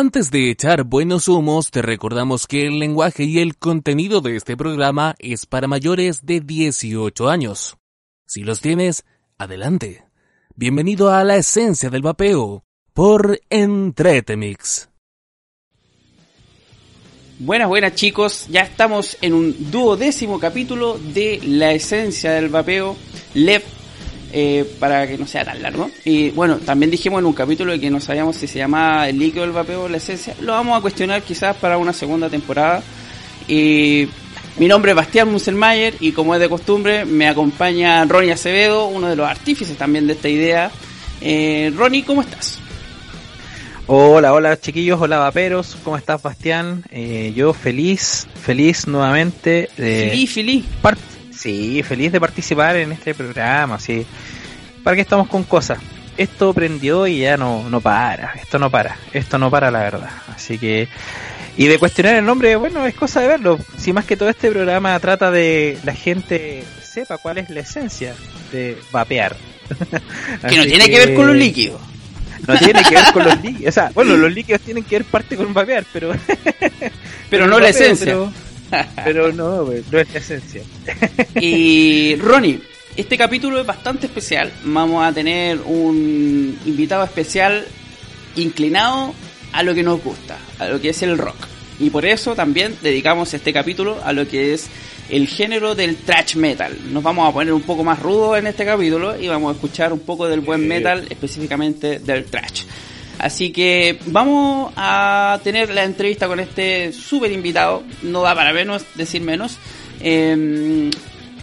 Antes de echar buenos humos, te recordamos que el lenguaje y el contenido de este programa es para mayores de 18 años. Si los tienes, adelante. Bienvenido a la esencia del vapeo por Entretemix. Buenas, buenas chicos, ya estamos en un duodécimo capítulo de La esencia del vapeo, LEV eh, para que no sea tan largo. Y bueno, también dijimos en un capítulo que no sabíamos si se llamaba el líquido del vapeo o la esencia. Lo vamos a cuestionar quizás para una segunda temporada. Y mi nombre es Bastián Musselmayer y como es de costumbre me acompaña Ronnie Acevedo, uno de los artífices también de esta idea. Eh, Ronnie, ¿cómo estás? Hola, hola chiquillos, hola vaperos, ¿cómo estás Bastián? Eh, yo feliz, feliz nuevamente. De feliz, feliz. Sí, feliz de participar en este programa, sí. ¿Para qué estamos con cosas? Esto prendió y ya no, no para, esto no para, esto no para la verdad. Así que... Y de cuestionar el nombre, bueno, es cosa de verlo. Si más que todo este programa trata de la gente sepa cuál es la esencia de vapear. que no tiene que... ver con los líquidos. No tiene que ver con los líquidos. O sea, bueno, los líquidos tienen que ver parte con vapear, pero. pero no la esencia. Pero no, no es la esencia. Y Ronnie, este capítulo es bastante especial. Vamos a tener un invitado especial inclinado a lo que nos gusta, a lo que es el rock. Y por eso también dedicamos este capítulo a lo que es el género del thrash metal. Nos vamos a poner un poco más rudo en este capítulo y vamos a escuchar un poco del buen metal, específicamente del thrash. Así que vamos a tener la entrevista con este súper invitado. No da para menos decir menos. Em,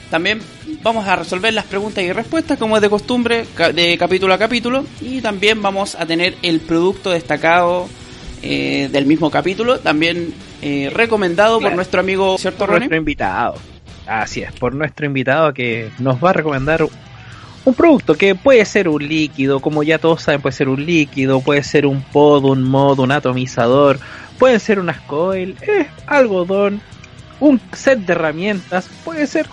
también vamos a resolver las preguntas y respuestas como es de costumbre, de capítulo a capítulo. Y también vamos a tener el producto destacado eh, del mismo capítulo, también eh, recomendado por nuestro amigo, ¿cierto, Por nuestro invitado. Así es, por nuestro invitado que nos va a recomendar un producto que puede ser un líquido, como ya todos saben, puede ser un líquido, puede ser un pod, un mod, un atomizador, pueden ser unas coil, eh, algodón, un set de herramientas, puede ser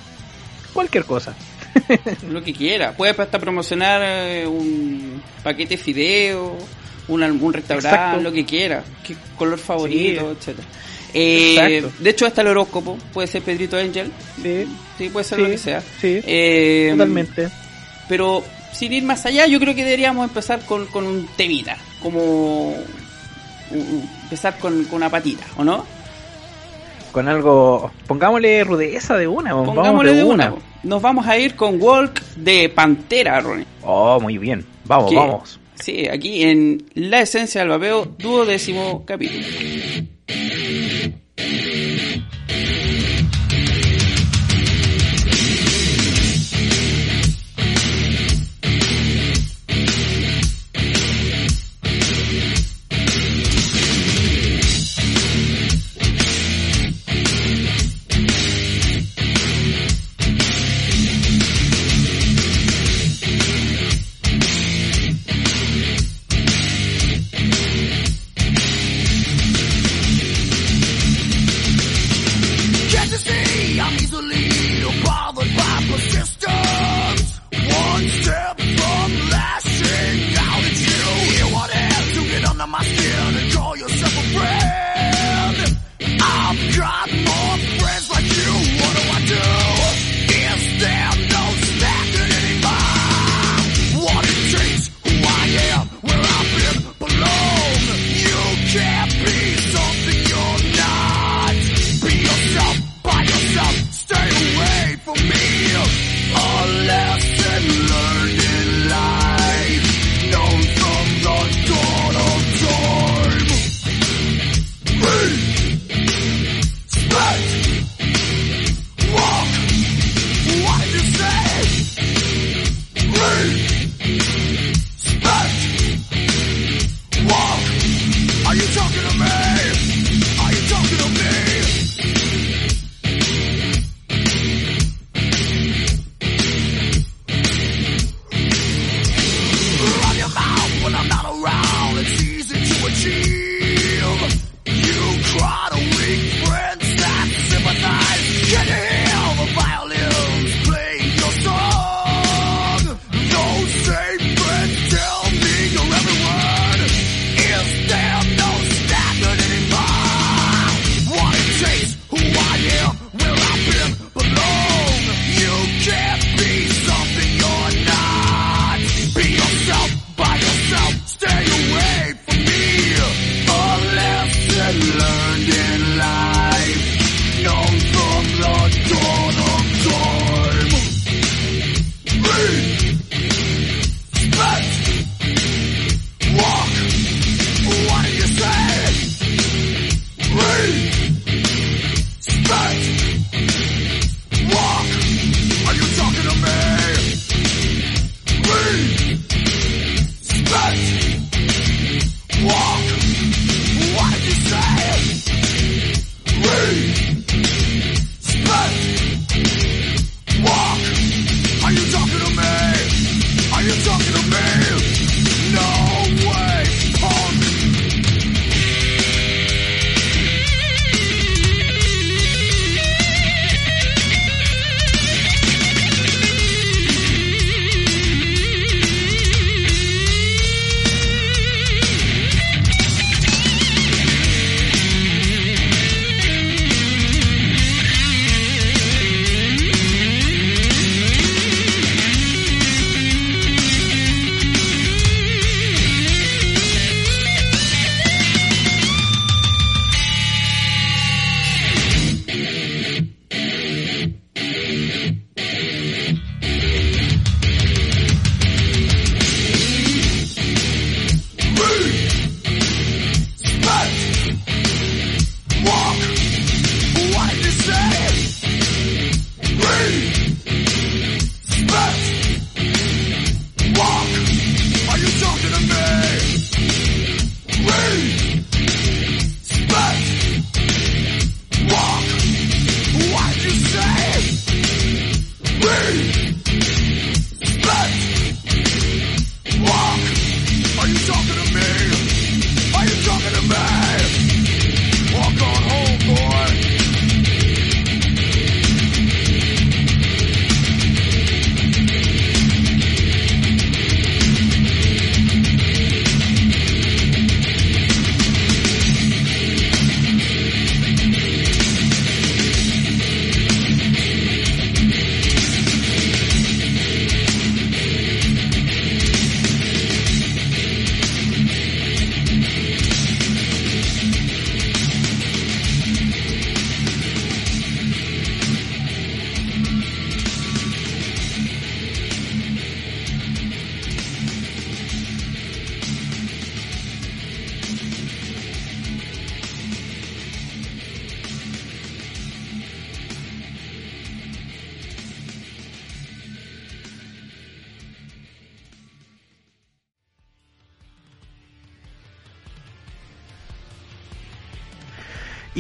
cualquier cosa. Lo que quiera, puede hasta promocionar eh, un paquete fideo, un, un restaurante, lo que quiera, qué color favorito, etcétera. Eh, de hecho, hasta el horóscopo puede ser Pedrito Angel. Sí, puede ser lo que sea. Sí, eh, totalmente. Pero sin ir más allá, yo creo que deberíamos empezar con, con un temita, como empezar con, una patita, ¿o no? Con algo, pongámosle rudeza de una, pongámosle de, una. Nos vamos a ir con Walk de Pantera, Ronnie. Oh, muy bien, vamos, vamos. Sí, aquí en La Esencia del Vapeo, duodécimo capítulo.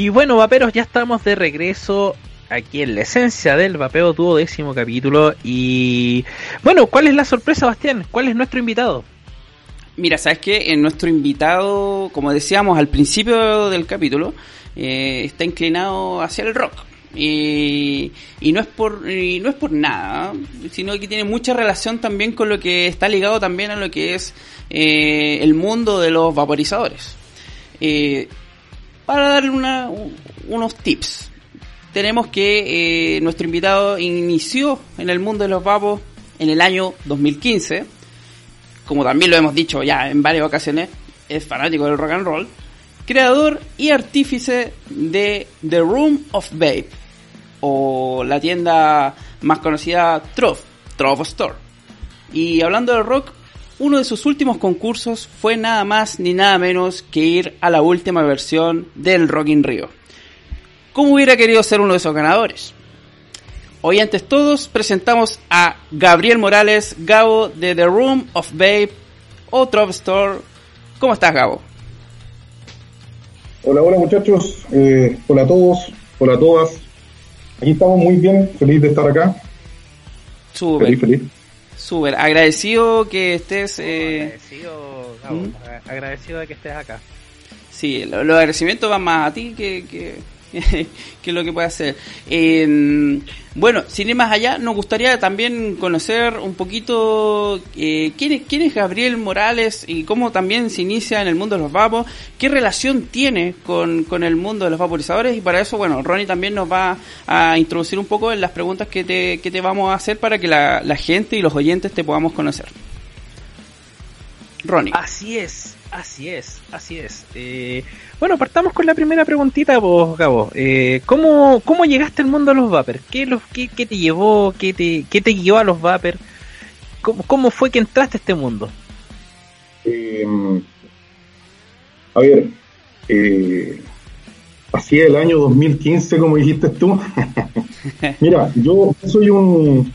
Y bueno, vaperos, ya estamos de regreso aquí en la esencia del vapeo tuvo décimo capítulo. Y bueno, ¿cuál es la sorpresa, Bastián? ¿Cuál es nuestro invitado? Mira, sabes que en nuestro invitado, como decíamos al principio del capítulo, eh, está inclinado hacia el rock. Y, y, no es por y no es por nada, sino que tiene mucha relación también con lo que está ligado también a lo que es eh, el mundo de los vaporizadores. Eh, para darle unos tips, tenemos que eh, nuestro invitado inició en el mundo de los vapos en el año 2015, como también lo hemos dicho ya en varias ocasiones, es fanático del rock and roll, creador y artífice de The Room of Vape, o la tienda más conocida Trove, Trove Store. Y hablando del rock, uno de sus últimos concursos fue nada más ni nada menos que ir a la última versión del Rock in Rio. ¿Cómo hubiera querido ser uno de esos ganadores? Hoy antes todos presentamos a Gabriel Morales, Gabo de The Room of Babe o Trove Store. ¿Cómo estás, Gabo? Hola, hola muchachos, eh, hola a todos, hola a todas. Aquí estamos muy bien, feliz de estar acá. Súper. Feliz, feliz. Súper, agradecido que estés... Eh... Agradecido, Gabo, ¿Mm? agradecido de que estés acá. Sí, los lo agradecimientos van más a ti que, que, que lo que puede hacer. Eh, bueno, sin ir más allá, nos gustaría también conocer un poquito eh, ¿quién, es, quién es Gabriel Morales y cómo también se inicia en el mundo de los vapos, qué relación tiene con, con el mundo de los vaporizadores y para eso, bueno, Ronnie también nos va a introducir un poco en las preguntas que te, que te vamos a hacer para que la gente y los oyentes te podamos conocer. Ronnie. Así es, así es, así es. Eh, bueno, partamos con la primera preguntita, vos, Gabo. Eh, ¿cómo, ¿Cómo llegaste al mundo de los vapers? ¿Qué, los, qué, qué te llevó? ¿Qué te, qué te guió a los vapers? ¿Cómo, ¿Cómo fue que entraste a este mundo? Eh, a ver, eh, hacia el año 2015, como dijiste tú. Mira, yo soy un,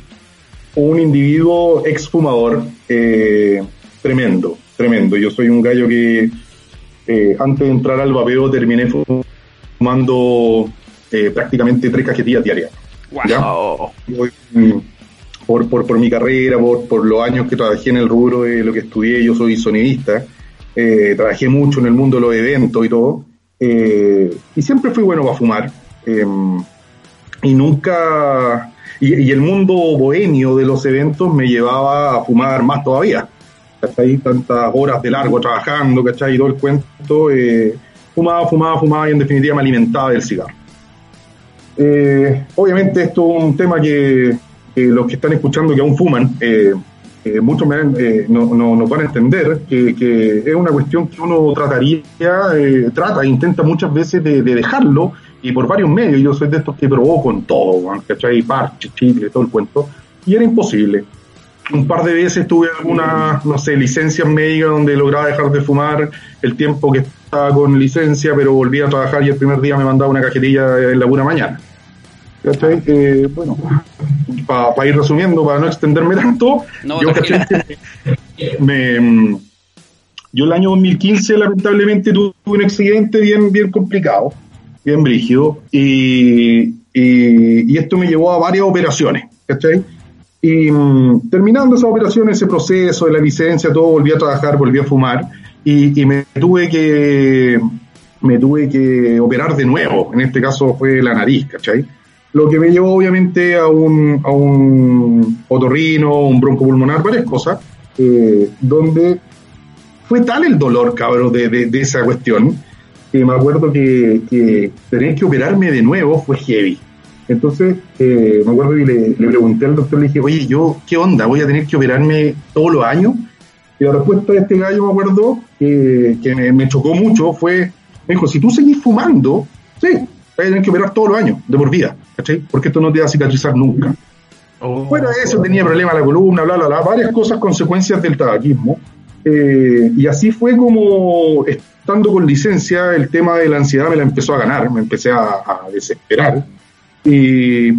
un individuo exfumador eh, tremendo, tremendo. Yo soy un gallo que eh, antes de entrar al vapeo terminé fumando eh, prácticamente tres cajetillas diarias. Wow. Yo, por, por, por mi carrera, por, por los años que trabajé en el rubro de lo que estudié, yo soy sonidista, eh, trabajé mucho en el mundo de los eventos y todo, y siempre fui bueno para fumar, eh, y nunca, y, y, el mundo bohemio de los eventos me llevaba a fumar más todavía, ¿cachai? Tantas horas de largo trabajando, ¿cachai? Y todo el cuento, eh, fumaba, fumaba, fumaba y en definitiva me alimentaba del cigarro. Eh, obviamente esto es un tema que eh, los que están escuchando que aún fuman, eh, eh, muchos me, no, no, no, van a entender que, es una cuestión que uno trataría, trata intenta muchas veces de, de, dejarlo y por varios medios. Yo soy de estos que probó con todo, ¿cachai? Parche, chicle, todo el cuento. Y era imposible. Un par de veces tuve algunas, no sé, licencias médicas donde lograba dejar de fumar el tiempo que estaba con licencia, pero volvía a trabajar y el primer día me mandaba una cajetilla en la pura mañana. Eh, bueno, para pa ir resumiendo, para no extenderme tanto, no, yo, me, yo el año 2015 lamentablemente tuve un accidente bien, bien complicado, bien brígido, y, y, y esto me llevó a varias operaciones, ¿cachai? Y um, terminando esas operaciones, ese proceso de la licencia, todo, volví a trabajar, volví a fumar, y, me tuve que me tuve que operar de nuevo, en este caso fue la nariz, ¿cachai? lo que me llevó obviamente a un, a un otorrino, un broncopulmonar, varias cosas, eh, donde fue tal el dolor, cabrón, de, de, de, esa cuestión, que me acuerdo que, tener que operarme de nuevo fue heavy. Entonces, eh, me acuerdo que le, le, pregunté al doctor, le dije, oye, yo, ¿qué onda? ¿Voy a tener que operarme todos los años? Y la respuesta de este gallo, me acuerdo, que, que me, me chocó mucho, fue, me dijo, si tú seguís fumando, sí, vas a tener que operar todos los años, de por vida, ¿cachai? Porque esto no te va a cicatrizar nunca. Oh. Fuera de eso, tenía problemas la columna, bla, bla, bla, varias cosas, consecuencias del tabaquismo. Eh, y así fue como, estando con licencia, el tema de la ansiedad me la empezó a ganar, me empecé a, a desesperar. Y,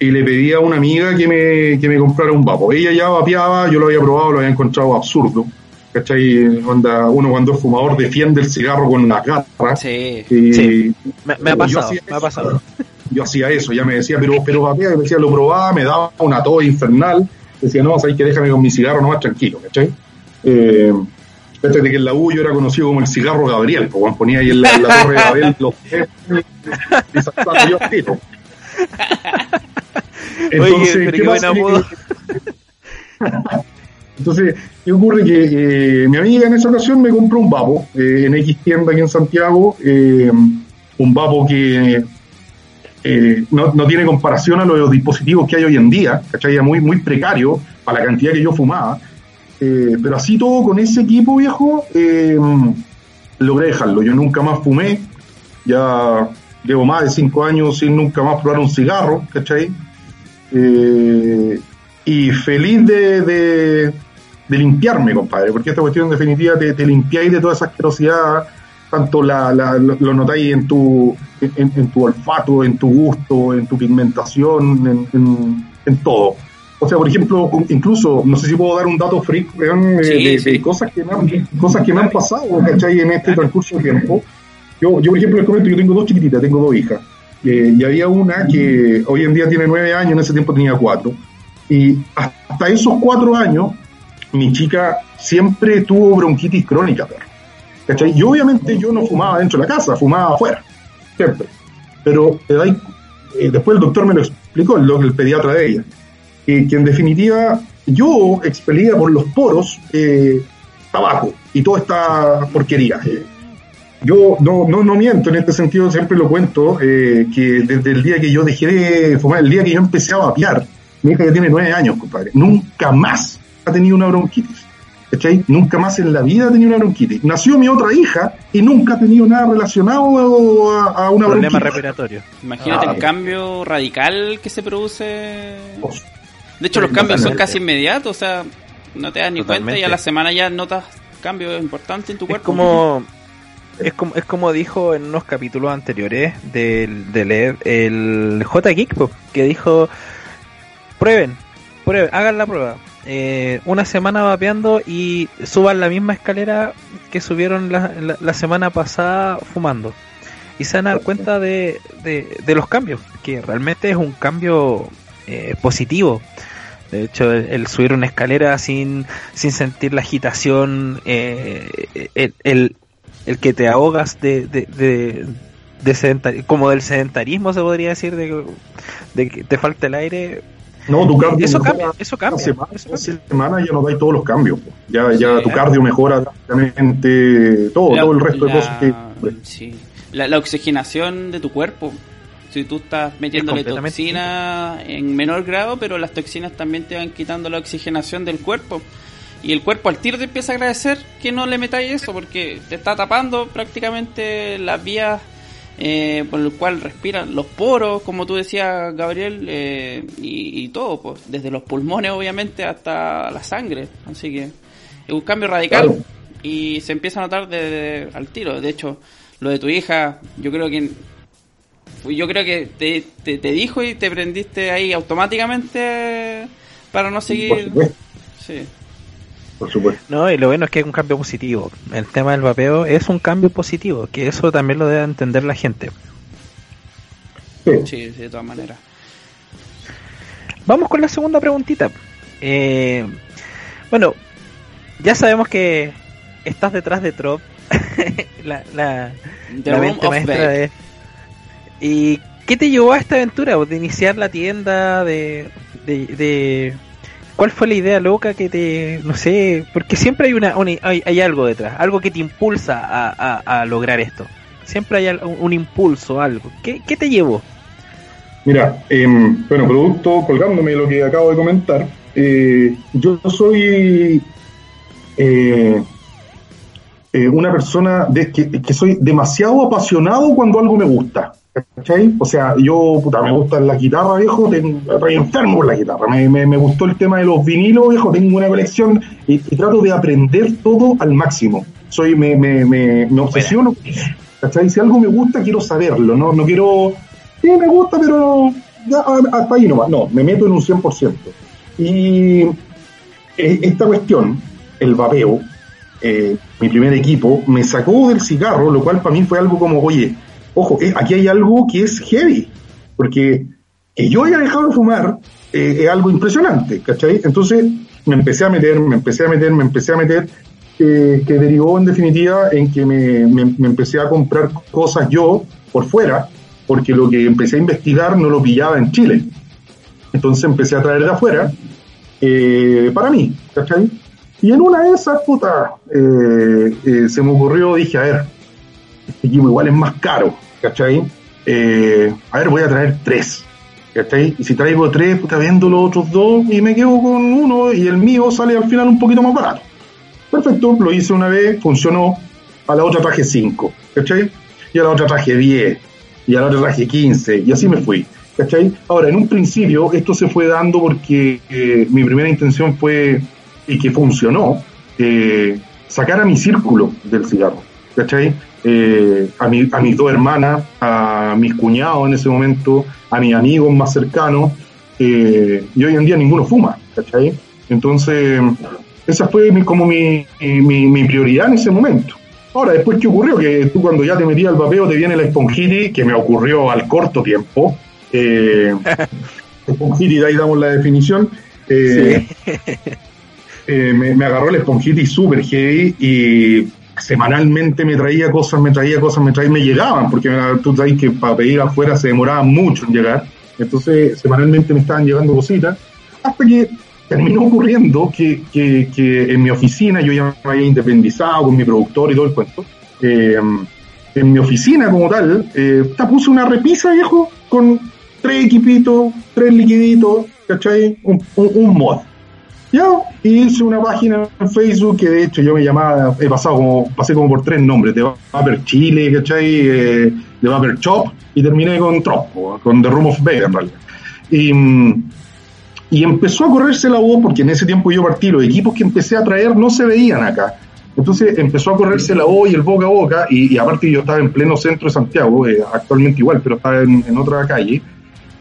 y, le pedí a una amiga que me, que me comprara un vapo. Ella ya vapeaba, yo lo había probado, lo había encontrado absurdo. ¿cachai? Onda, uno cuando es fumador defiende el cigarro con las garras. Sí. Y- Sí. Me, me ha pasado, me ha pasado. Yo hacía eso, ya me decía, pero, pero vapea, me decía, lo probaba, me daba una tos infernal. Decía, no, sabes que déjame con mi cigarro nomás tranquilo, ¿cachai? Eh, fíjate que en la U yo era conocido como el cigarro Gabriel, pues ponía ahí en la, en la torre de Gabriel los y saltaba yo al tiro. Oye, pero qué. Entonces, ¿qué ocurre? Que eh, mi amiga en esa ocasión me compró un vapo eh, en X tienda aquí en Santiago, eh, un vapo que no, no tiene comparación a los dispositivos que hay hoy en día, ¿cachai? Muy, muy precario para la cantidad que yo fumaba, pero así todo con ese equipo viejo, logré dejarlo. Yo nunca más fumé, ya llevo más de cinco años sin nunca más probar un cigarro, ¿cachai? Eh, y feliz de, de, de limpiarme, compadre, porque esta cuestión en definitiva te, te limpiáis de toda esa asquerosidad, tanto la, la- lo, lo notáis en tu, en, en tu olfato, en tu gusto, en tu pigmentación, en, en, en todo. O sea, por ejemplo, incluso, no sé si puedo dar un dato freak, eh, Sí, de, sí. de cosas, que me han, cosas que me han pasado, ¿cachai? En este transcurso de tiempo. Yo, yo, por ejemplo, les comento, yo tengo dos chiquititas, tengo dos hijas. Eh, y había una que hoy en día tiene nueve años, en ese tiempo tenía cuatro. Y hasta esos cuatro años, mi chica siempre tuvo bronquitis crónica, perro. ¿Cachai? Y obviamente yo no fumaba dentro de la casa, fumaba afuera, siempre. Pero eh, después el doctor me lo explicó, el, el pediatra de ella, que en definitiva yo expelía por los poros eh, tabaco y toda esta porquería. Yo no, no, no miento en este sentido, siempre lo cuento, eh, que desde el día que yo dejé de fumar, el día que yo empecé a vapear, mi hija ya tiene nueve años, compadre, nunca más ha tenido una bronquitis. ¿Cachai? Nunca más en la vida ha tenido una bronquitis. Nació mi otra hija y nunca ha tenido nada relacionado a, a una Problema bronquitis. respiratorio. Imagínate Ah, el cambio radical que se produce. De hecho, los cambios son casi inmediatos, o sea, no te das ni cuenta y a la semana ya notas cambios importantes en tu Es cuerpo. como, es como es como dijo en unos capítulos anteriores del, del el J Geek que dijo prueben, prueben, hagan la prueba. Eh, una semana vapeando y suban la misma escalera que subieron la, la- semana pasada fumando. Y se van a dar cuenta de, de, de los cambios, que realmente es un cambio eh, positivo. De hecho, el, subir una escalera sin, sin sentir la agitación, eh, el, el que te ahogas de, de, de, de sedentari- como del sedentarismo se podría decir, de, de que te falta el aire. no, tu cardio Eso mejora cambia, eso cambia. Una semana, eso cambia. semana ya no dais todos los cambios. po. Ya, ya Sí, tu cardio mejora drásticamente, todo, La- todo el resto de cosas que. sí. la, la oxigenación de tu cuerpo. Si tú estás metiéndole completamente toxina en menor grado, pero las toxinas también te van quitando la oxigenación del cuerpo. Y el cuerpo al tiro te empieza a agradecer que no le metáis eso, porque te está tapando prácticamente las vías eh, por las cuales respiran los poros, como tú decías, Gabriel, eh, y, y todo, pues, desde los pulmones obviamente hasta la sangre. Así que es un cambio radical Claro. y se empieza a notar de, de- al tiro. De hecho, lo de tu hija, yo creo que yo creo que te, te, te dijo y te prendiste ahí automáticamente para no seguir. Sí. Por supuesto. No, y lo bueno es que es un cambio positivo. El tema del vapeo es un cambio positivo, que eso también lo debe entender la gente. Sí. Sí, sí, de todas maneras. Vamos con la segunda preguntita. Eh, bueno, ya sabemos que estás detrás de Trop, la, la, The la Room mente of maestra de... ¿Y qué te llevó a esta aventura? De iniciar la tienda, de, de, de- ¿Cuál fue la idea loca que te... no sé, porque siempre hay, una, una- hay, hay algo detrás, algo que te impulsa a, lograr esto. Siempre hay un, un impulso, algo. ¿Qué, te llevó? Mira, em, bueno, producto, colgándome lo que acabo de comentar, eh, yo soy eh, eh, una persona de, que, soy demasiado apasionado cuando algo me gusta. ¿Cachai? O sea, yo, puta, me gusta la guitarra, viejo, tengo, enfermo por la guitarra. Me, me, me gustó el tema de los vinilos, viejo, tengo una colección y, trato de aprender todo al máximo. Soy, me, me, me, me obsesiono. ¿Cachai? Si algo me gusta, quiero saberlo, no, no quiero sí, me gusta, pero hasta ahí nomás. No, me meto en un 100%. Y eh, esta cuestión, el vapeo, eh, mi primer equipo, me sacó del cigarro, lo cual para mí fue algo como, oye, ojo, eh, aquí hay algo que es heavy, porque que yo haya dejado de fumar eh, es algo impresionante, ¿cachai? Entonces me empecé a meter, me empecé a meter, me empecé a meter, eh, que derivó en definitiva en que me, me, me empecé a comprar cosas yo por fuera, porque lo que empecé a investigar no lo pillaba en Chile. Entonces empecé a traer de afuera eh, para mí, ¿cachai? Y en una de esas, puta, eh, eh, se me ocurrió, dije, a ver, este equipo igual es más caro, ¿cachai? Eh, a ver, voy a traer tres, ¿cachai? Y si traigo tres, puta, vendo los otros dos y me quedo con uno y el mío sale al final un poquito más barato. Perfecto, lo hice una vez, funcionó, a la otra traje cinco, ¿cachai? Y a la otra traje 10, y a la otra traje 15, y así me fui. ¿Cachai? Ahora, en un principio esto se fue dando porque eh, mi primera intención fue, y que funcionó, eh, sacar a mi círculo del cigarro. ¿Cachai? Eh, a, mi, a mis dos hermanas, a mis cuñados en ese momento, a mis amigos más cercanos, eh, y hoy en día ninguno fuma. ¿Cachai? Entonces, esa fue mi, como mi, mi, mi prioridad en ese momento. Ahora, después, ¿qué ocurrió? Que tú cuando ya te metías al vapeo te viene la esponjiti, que me ocurrió al corto tiempo. Eh, ahí damos la definición. Eh, eh, me, agarró la esponjitis súper heavy y semanalmente me traía cosas, me traía cosas, me traía, me llegaban, porque tú sabes que para pedir afuera se demoraba mucho en llegar. Entonces, semanalmente me estaban llegando cositas, hasta que terminó ocurriendo que, que, que en mi oficina, yo ya me había independizado con mi productor y todo el cuento, eh, en mi oficina como tal, eh, puse una repisa, viejo, con tres equipitos, tres liquiditos, ¿cachai? Un, un, un mod. Ya, hice una página en Facebook que de hecho yo me llamaba, he pasado como, pasé como por tres nombres, de Vapor Chile, ¿cachai? Eh, de Vapor Shop, y terminé con Trop, con The Room of Bed en realidad. Y, mm, y empezó a correrse la voz, porque en ese tiempo yo partí, los equipos que empecé a traer no se veían acá. Entonces empezó a correrse la voz y el boca a boca, y, aparte yo estaba en pleno centro de Santiago, eh, actualmente igual, pero estaba en, en otra calle.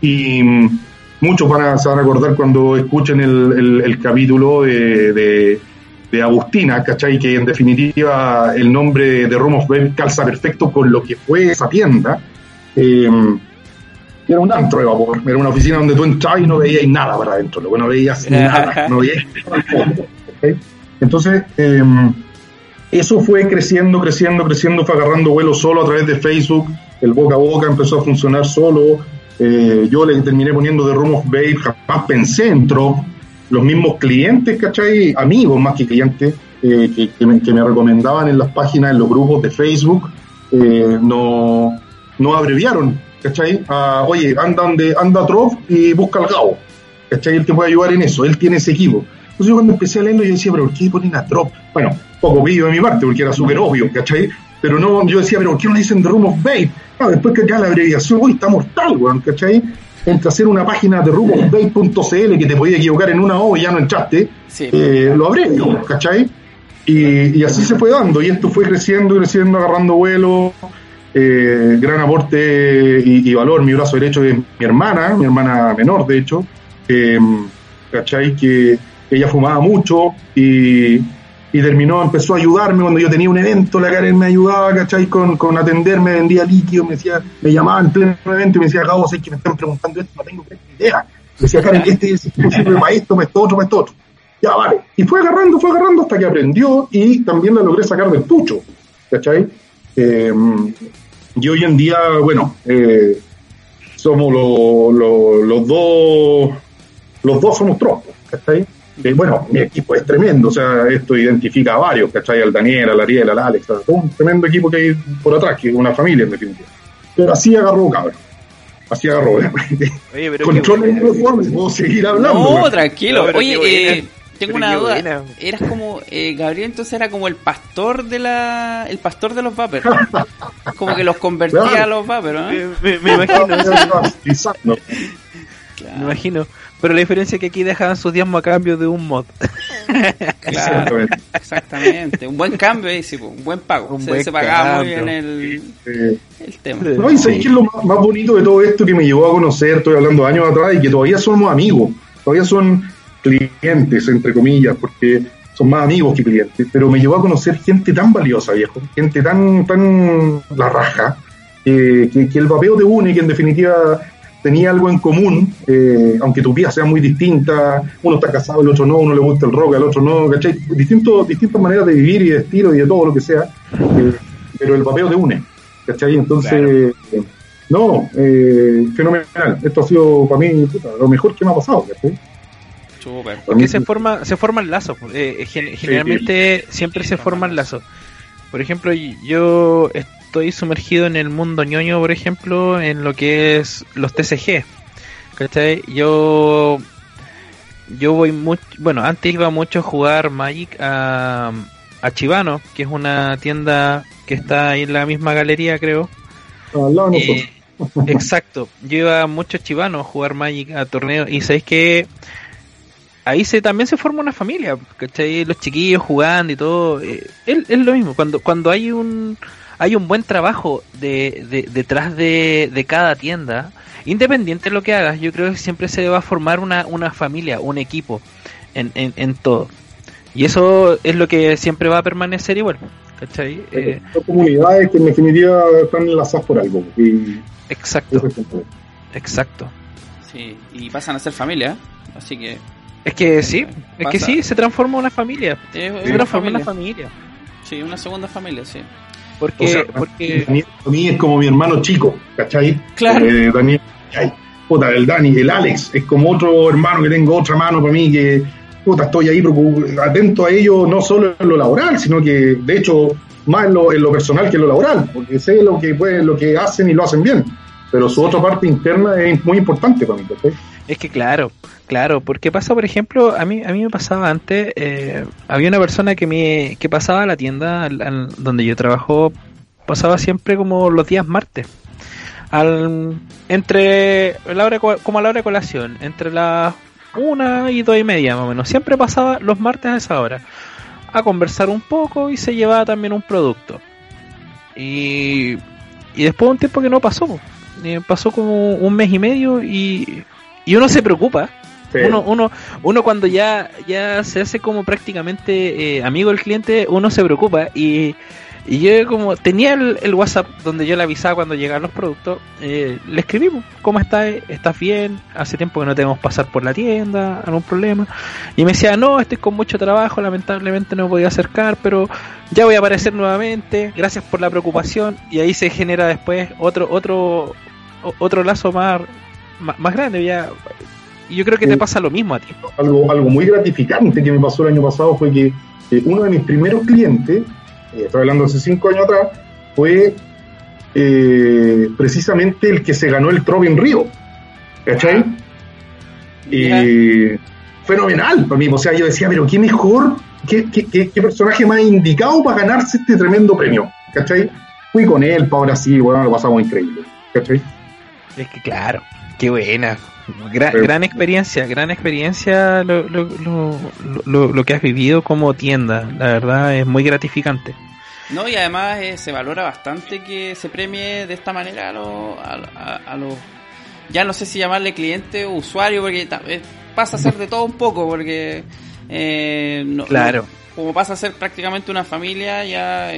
Y mm, muchos van a, se van a acordar cuando escuchen el, el- el capítulo de, de, de Agustina, ¿cachai? Que en definitiva el nombre de of Bell calza perfecto con lo que fue esa tienda. Eh, era un antro de vapor, era una oficina donde tú entrabas y no veías nada para adentro, luego no veías nada, no veías nada al fondo, ¿ok? Entonces, eh, eso fue creciendo, creciendo, creciendo, fue agarrando vuelo solo a través de Facebook, el boca a boca empezó a funcionar solo, eh, yo le terminé poniendo de Room of Babe, jamás pensé en Trop, los mismos clientes, ¿cachai? Amigos más que clientes, eh, que, me, recomendaban en las páginas, en los grupos de Facebook, eh, no, no abreviaron, ¿cachai? A, Oye, anda, donde, anda Trop y busca al Gabo, ¿cachai? Él te puede ayudar en eso, él tiene ese equipo. Entonces yo cuando empecé a leerlo yo decía, pero ¿por qué ponen a Trop? Bueno, poco pillo de mi parte, porque era súper obvio, ¿cachai? Pero no, yo decía, pero ¿por qué no le dicen The Room of Babe? Ah, después que acá la abreviación, uy, está mortal, weón, ¿cachai? Entre hacer una página de roomofbabe.cl que te podía equivocar en una O y ya no entraste, Sí. eh, lo abrevio, ¿cachai? Y, y así se fue dando, y esto fue creciendo, creciendo, agarrando vuelo. eh, gran aporte y, y valor, mi brazo derecho es mi hermana, mi hermana menor, de hecho, eh, ¿cachai? Que ella fumaba mucho y, y terminó, empezó a ayudarme cuando yo tenía un evento, la Karen me ayudaba, ¿cachai? Con, con atenderme, vendía líquido, me decía, me llamaba en pleno evento y me decía, Gabo, sé que me están preguntando esto, no tengo idea. Me decía, Karen, este es sirve para esto, para esto otro, para esto otro. Ya, vale. Y fue agarrando, fue agarrando hasta que aprendió y también la logré sacar del pucho, ¿cachai? Eh, y hoy en día, bueno, eh, somos lo- lo- los dos, los dos somos troncos, ¿cachai? Eh, bueno, mi equipo es tremendo, o sea, esto identifica a varios, ¿cachai? Al Daniel, al Ariel, al Alex, todo un tremendo equipo que hay por atrás, que es una familia en definitiva. Pero así agarró, cabrón. Así agarró. Oye, pero Control el micrófono, puedo seguir hablando. No, tranquilo. No, Oye, eh, tengo Pero una duda. buena. Eras como, eh, Gabriel entonces era como el pastor de la, el pastor de los vapers. Como que los convertía Claro. a los vapers, ¿no? Me, me- me imagino, me imagino. Pero la diferencia es que aquí dejaban sus diezmos a cambio de un mod. Claro, Exactamente. exactamente. Un buen cambio ahí, sí, po, un buen pago. Un se, buen se pagaba muy bien el, Eh, el tema. No, y sabéis que es lo más, más bonito de todo esto que me llevó a conocer, estoy hablando años atrás, y que todavía somos amigos, todavía son clientes, entre comillas, porque son más amigos que clientes, pero me llevó a conocer gente tan valiosa, viejo, gente tan, tan la raja, que, que, el vapeo te une, que en definitiva tenía algo en común, eh, aunque tu vida sea muy distinta, uno está casado, el otro no, uno le gusta el rock, al otro no, ¿cachai? Distintos, distintas maneras de vivir y de estilo y de todo lo que sea, eh, pero el vapeo te une, ¿cachai? Entonces, no, eh, fenomenal, esto ha sido para mí lo mejor que me ha pasado, ¿cachai? Porque se forma, se forman lazos. Eh, generalmente siempre se forman lazos. Por ejemplo, yo estoy sumergido en el mundo ñoño, por ejemplo, en lo que es los TCG. ¿Cachai? Yo yo voy mucho, bueno, antes iba mucho a jugar Magic a, a Chivano, que es una tienda que está ahí en la misma galería, creo. Eh, exacto, yo iba mucho a Chivano a jugar Magic a torneos y sabéis que ahí se también se forma una familia, ¿cachai? Los chiquillos jugando y todo, eh, es, lo mismo, cuando, cuando hay un hay un buen trabajo de, detrás de, cada tienda, independiente de lo que hagas, yo creo que siempre se va a formar una, una familia, un equipo en, en, todo. Y eso es lo que siempre va a permanecer igual. ¿cachai? Eh, Son comunidades que en definitiva están enlazadas por algo. exacto. Exacto. Sí, y pasan a ser familia, así que es que sí, es que sí, se transforma una familia. se transforma una familia. Sí, una segunda familia, sí. Porque, porque... A, mí, es como mi hermano chico, ¿cachai? Claro. Eh, Daniel, puta, el Dani, el Alex, es como otro hermano que tengo, otra mano para mí que, puta, estoy ahí atento a ellos, no solo en lo laboral, sino que, de hecho, más en lo, en lo personal que en lo laboral, porque sé lo que, pueden, lo que hacen y lo hacen bien. Pero su otra parte interna es muy importante para mí, ¿cachai? Es que claro, claro, porque pasa, por ejemplo, a mí a mí me pasaba antes, eh, había una persona que me que pasaba a la tienda donde yo trabajo, pasaba siempre como los días martes, al entre la hora como a la hora de colación, entre las una y dos y media más o menos, siempre pasaba los martes a esa hora a conversar un poco y se llevaba también un producto. Y y después de un tiempo que no pasó, pasó como un mes y medio y y uno se preocupa. Uno, uno, uno cuando ya, ya se hace como prácticamente eh, amigo del cliente, uno se preocupa. Y, y yo como tenía el, WhatsApp donde yo le avisaba cuando llegaban los productos, eh, le escribimos, ¿cómo estás? ¿Estás bien? Hace tiempo que no tenemos pasar por la tienda, algún problema. Y me decía, no, estoy con mucho trabajo, lamentablemente no me podía acercar, pero ya voy a aparecer nuevamente, gracias por la preocupación. Y ahí se genera después otro, otro, otro lazo más más, grande. Ya, y yo creo que te pasa lo mismo a ti. Algo, algo muy gratificante que me pasó el año pasado fue que uno de mis primeros clientes, eh, estoy hablando hace cinco años atrás, fue eh, precisamente el que se ganó el Trovin Río. ¿Cachai? Y fenomenal para mí. O sea, yo decía, pero qué mejor, qué, qué, qué, personaje más indicado para ganarse este tremendo premio. ¿Cachai? Fui con él, para ahora sí, bueno, lo pasamos increíble. ¿Cachai? Es que claro, Qué buena. Gran, experiencia, gran experiencia lo, lo, lo, lo, que has vivido como tienda. La verdad es muy gratificante. No, y además eh, se valora bastante que se premie de esta manera a los... A, los ya no sé si llamarle cliente o usuario, porque eh, pasa a ser de todo un poco, porque... Eh, claro. como pasa a ser prácticamente una familia, ya...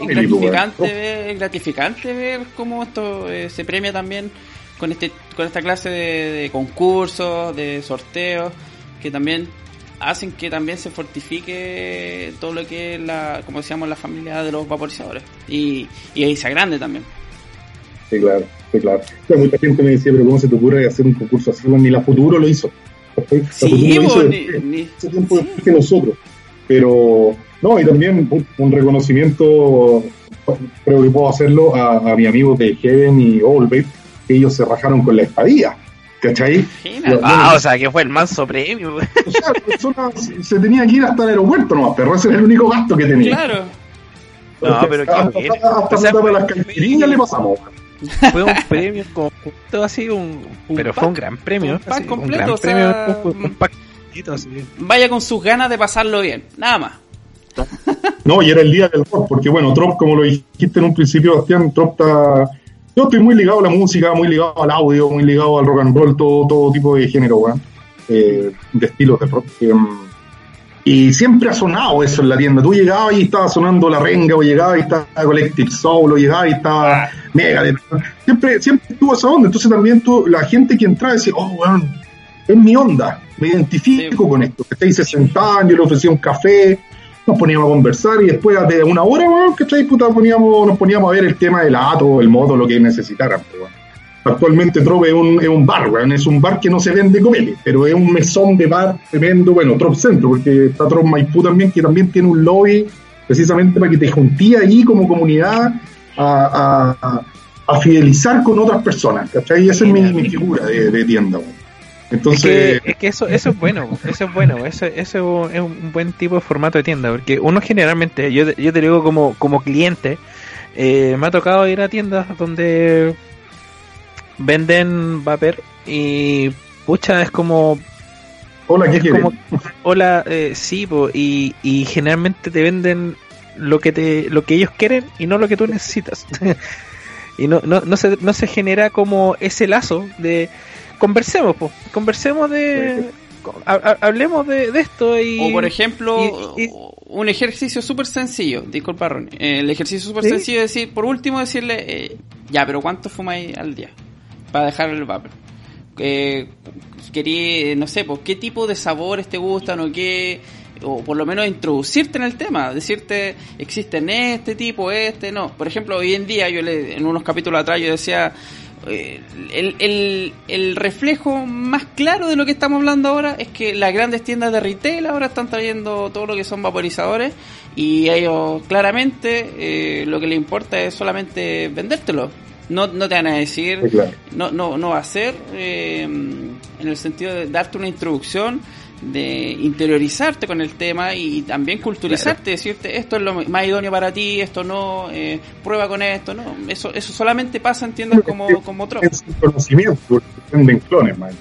es gratificante, es gratificante ver cómo esto se premia también con este con esta clase de, concursos, de sorteos, que también hacen que también se fortifique todo lo que es la, como decíamos, la familia de los vaporizadores. Y, y ahí se grande también. Sí, claro, sí, claro. mucha gente me decía, pero ¿cómo se te ocurre hacer un concurso así? ni la Futuro lo hizo. sí, lo ni, ese tiempo que nosotros. Pero, no, y también un, reconocimiento, creo que puedo hacerlo a, a mi amigo de Heaven y Allbait, ellos se rajaron con la espadilla. ¿Cachai? Ah, o sea, que fue el manso premio. O sea, se tenía que ir hasta el aeropuerto nomás, pero ese era el único gasto que tenía. Claro. No, pero hasta, qué hasta, hasta las caipirinhas le pasamos. Fue un premio completo así, un, pero fue un gran premio. Un pack completo, un gran premio, un, pack así. Vaya con sus ganas de pasarlo bien, nada más. No, y era el día del rock, porque bueno, Trump, como lo dijiste en un principio, Bastián, Trump está yo estoy muy ligado a la música, muy ligado al audio, muy ligado al rock and roll, todo, todo tipo de género, eh, de estilos de rock. Eh, y siempre ha sonado eso en la tienda. Tú llegabas y estaba sonando La Renga, o llegabas y estaba Collective Soul, o llegabas y estaba Mega. Siempre, siempre estuvo esa onda. Entonces también tú, la gente que entraba decía, oh, weón, es mi onda, me identifico con esto. Que se sentaban, yo le ofrecía un café, nos poníamos a conversar y después de una hora, weón, que puta, poníamos, nos poníamos a ver el tema del ato, el modo, lo que necesitaran. Weón. Actualmente Trop es un, es un bar, es un bar que no se vende comete, pero es un mesón de bar tremendo, bueno, Trop Centro, porque está Trop Maipú también, que también tiene un lobby precisamente para que te juntí ahí como comunidad a, fidelizar con otras personas, ¿cachai? Esa es mi, figura de, tienda, Entonces... Es que, eso, eso es bueno, eso es bueno, eso, eso es un buen tipo de formato de tienda, porque uno generalmente, yo, yo te digo como, como cliente, eh, me ha tocado ir a tiendas donde venden vapor y pucha, es como... Hola, ¿qué quieres? Hola, eh, sí, y, y generalmente te venden lo que te lo que ellos quieren y no lo que tú necesitas. y no, no, no, se, no se genera como ese lazo de conversemos, pues conversemos de... hablemos de, esto y... O por ejemplo, un ejercicio súper sencillo, disculpa Ron, el ejercicio súper sencillo es decir, por último decirle, eh, ya, pero ¿cuánto fumáis al día? para dejar el vapor. Eh, quería, no sé, pues, qué tipo de sabores te gustan o qué, o por lo menos introducirte en el tema, decirte, existen este tipo, este, no. Por ejemplo, hoy en día, yo le, en unos capítulos atrás yo decía, eh, el, el, el, reflejo más claro de lo que estamos hablando ahora es que las grandes tiendas de retail ahora están trayendo todo lo que son vaporizadores y ellos claramente eh, lo que les importa es solamente vendértelo. No, no te van a decir, no, no, no va a ser eh, en el sentido de darte una introducción, de interiorizarte con el tema y también culturizarte, decirte esto es lo más idóneo para ti, esto no, eh, prueba con esto, no, eso, eso solamente pasa en tiendas como, como otro. Es conocimiento, venden clones, más.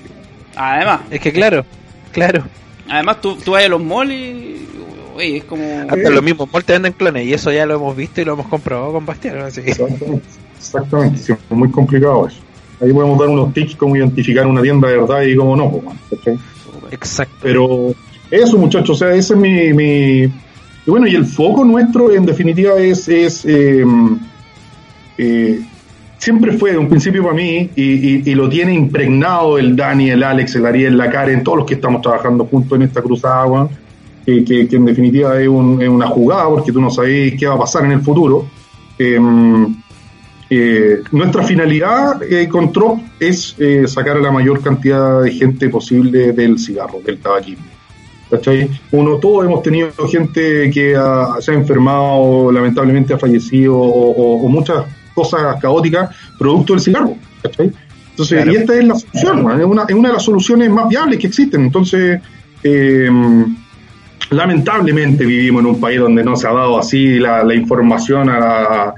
Además. Es que claro, claro. Además tú, tú vas a los malls y es como... Hasta los mismos malls te venden clones y eso ya lo hemos visto y lo hemos comprobado con Bastián, así Exactamente, es muy complicado eso. Ahí podemos dar unos tips como identificar una tienda de verdad y cómo no. Pues, Exacto. Pero eso, muchachos, o sea, ese es mi, mi... Y bueno, y el foco nuestro, en definitiva, es... es em, eh, siempre fue de un principio para mí y, lo tiene impregnado el Dani, el Alex, el Ariel, la Karen, todos los que estamos trabajando juntos en esta cruzada, que, que, en definitiva es, una jugada porque tú no sabes qué va a pasar en el futuro. Eh, eh, nuestra finalidad eh, con Trop es eh, sacar a la mayor cantidad de gente posible del cigarro, del tabaquismo. ¿Cachai? Uno, todos hemos tenido gente que se ha enfermado, lamentablemente ha fallecido, o, muchas cosas caóticas producto del cigarro. ¿cachai? Entonces, y esta es la solución, es, una, es una de las soluciones más viables que existen. Entonces, lamentablemente vivimos en un país donde no se ha dado así la, la información a la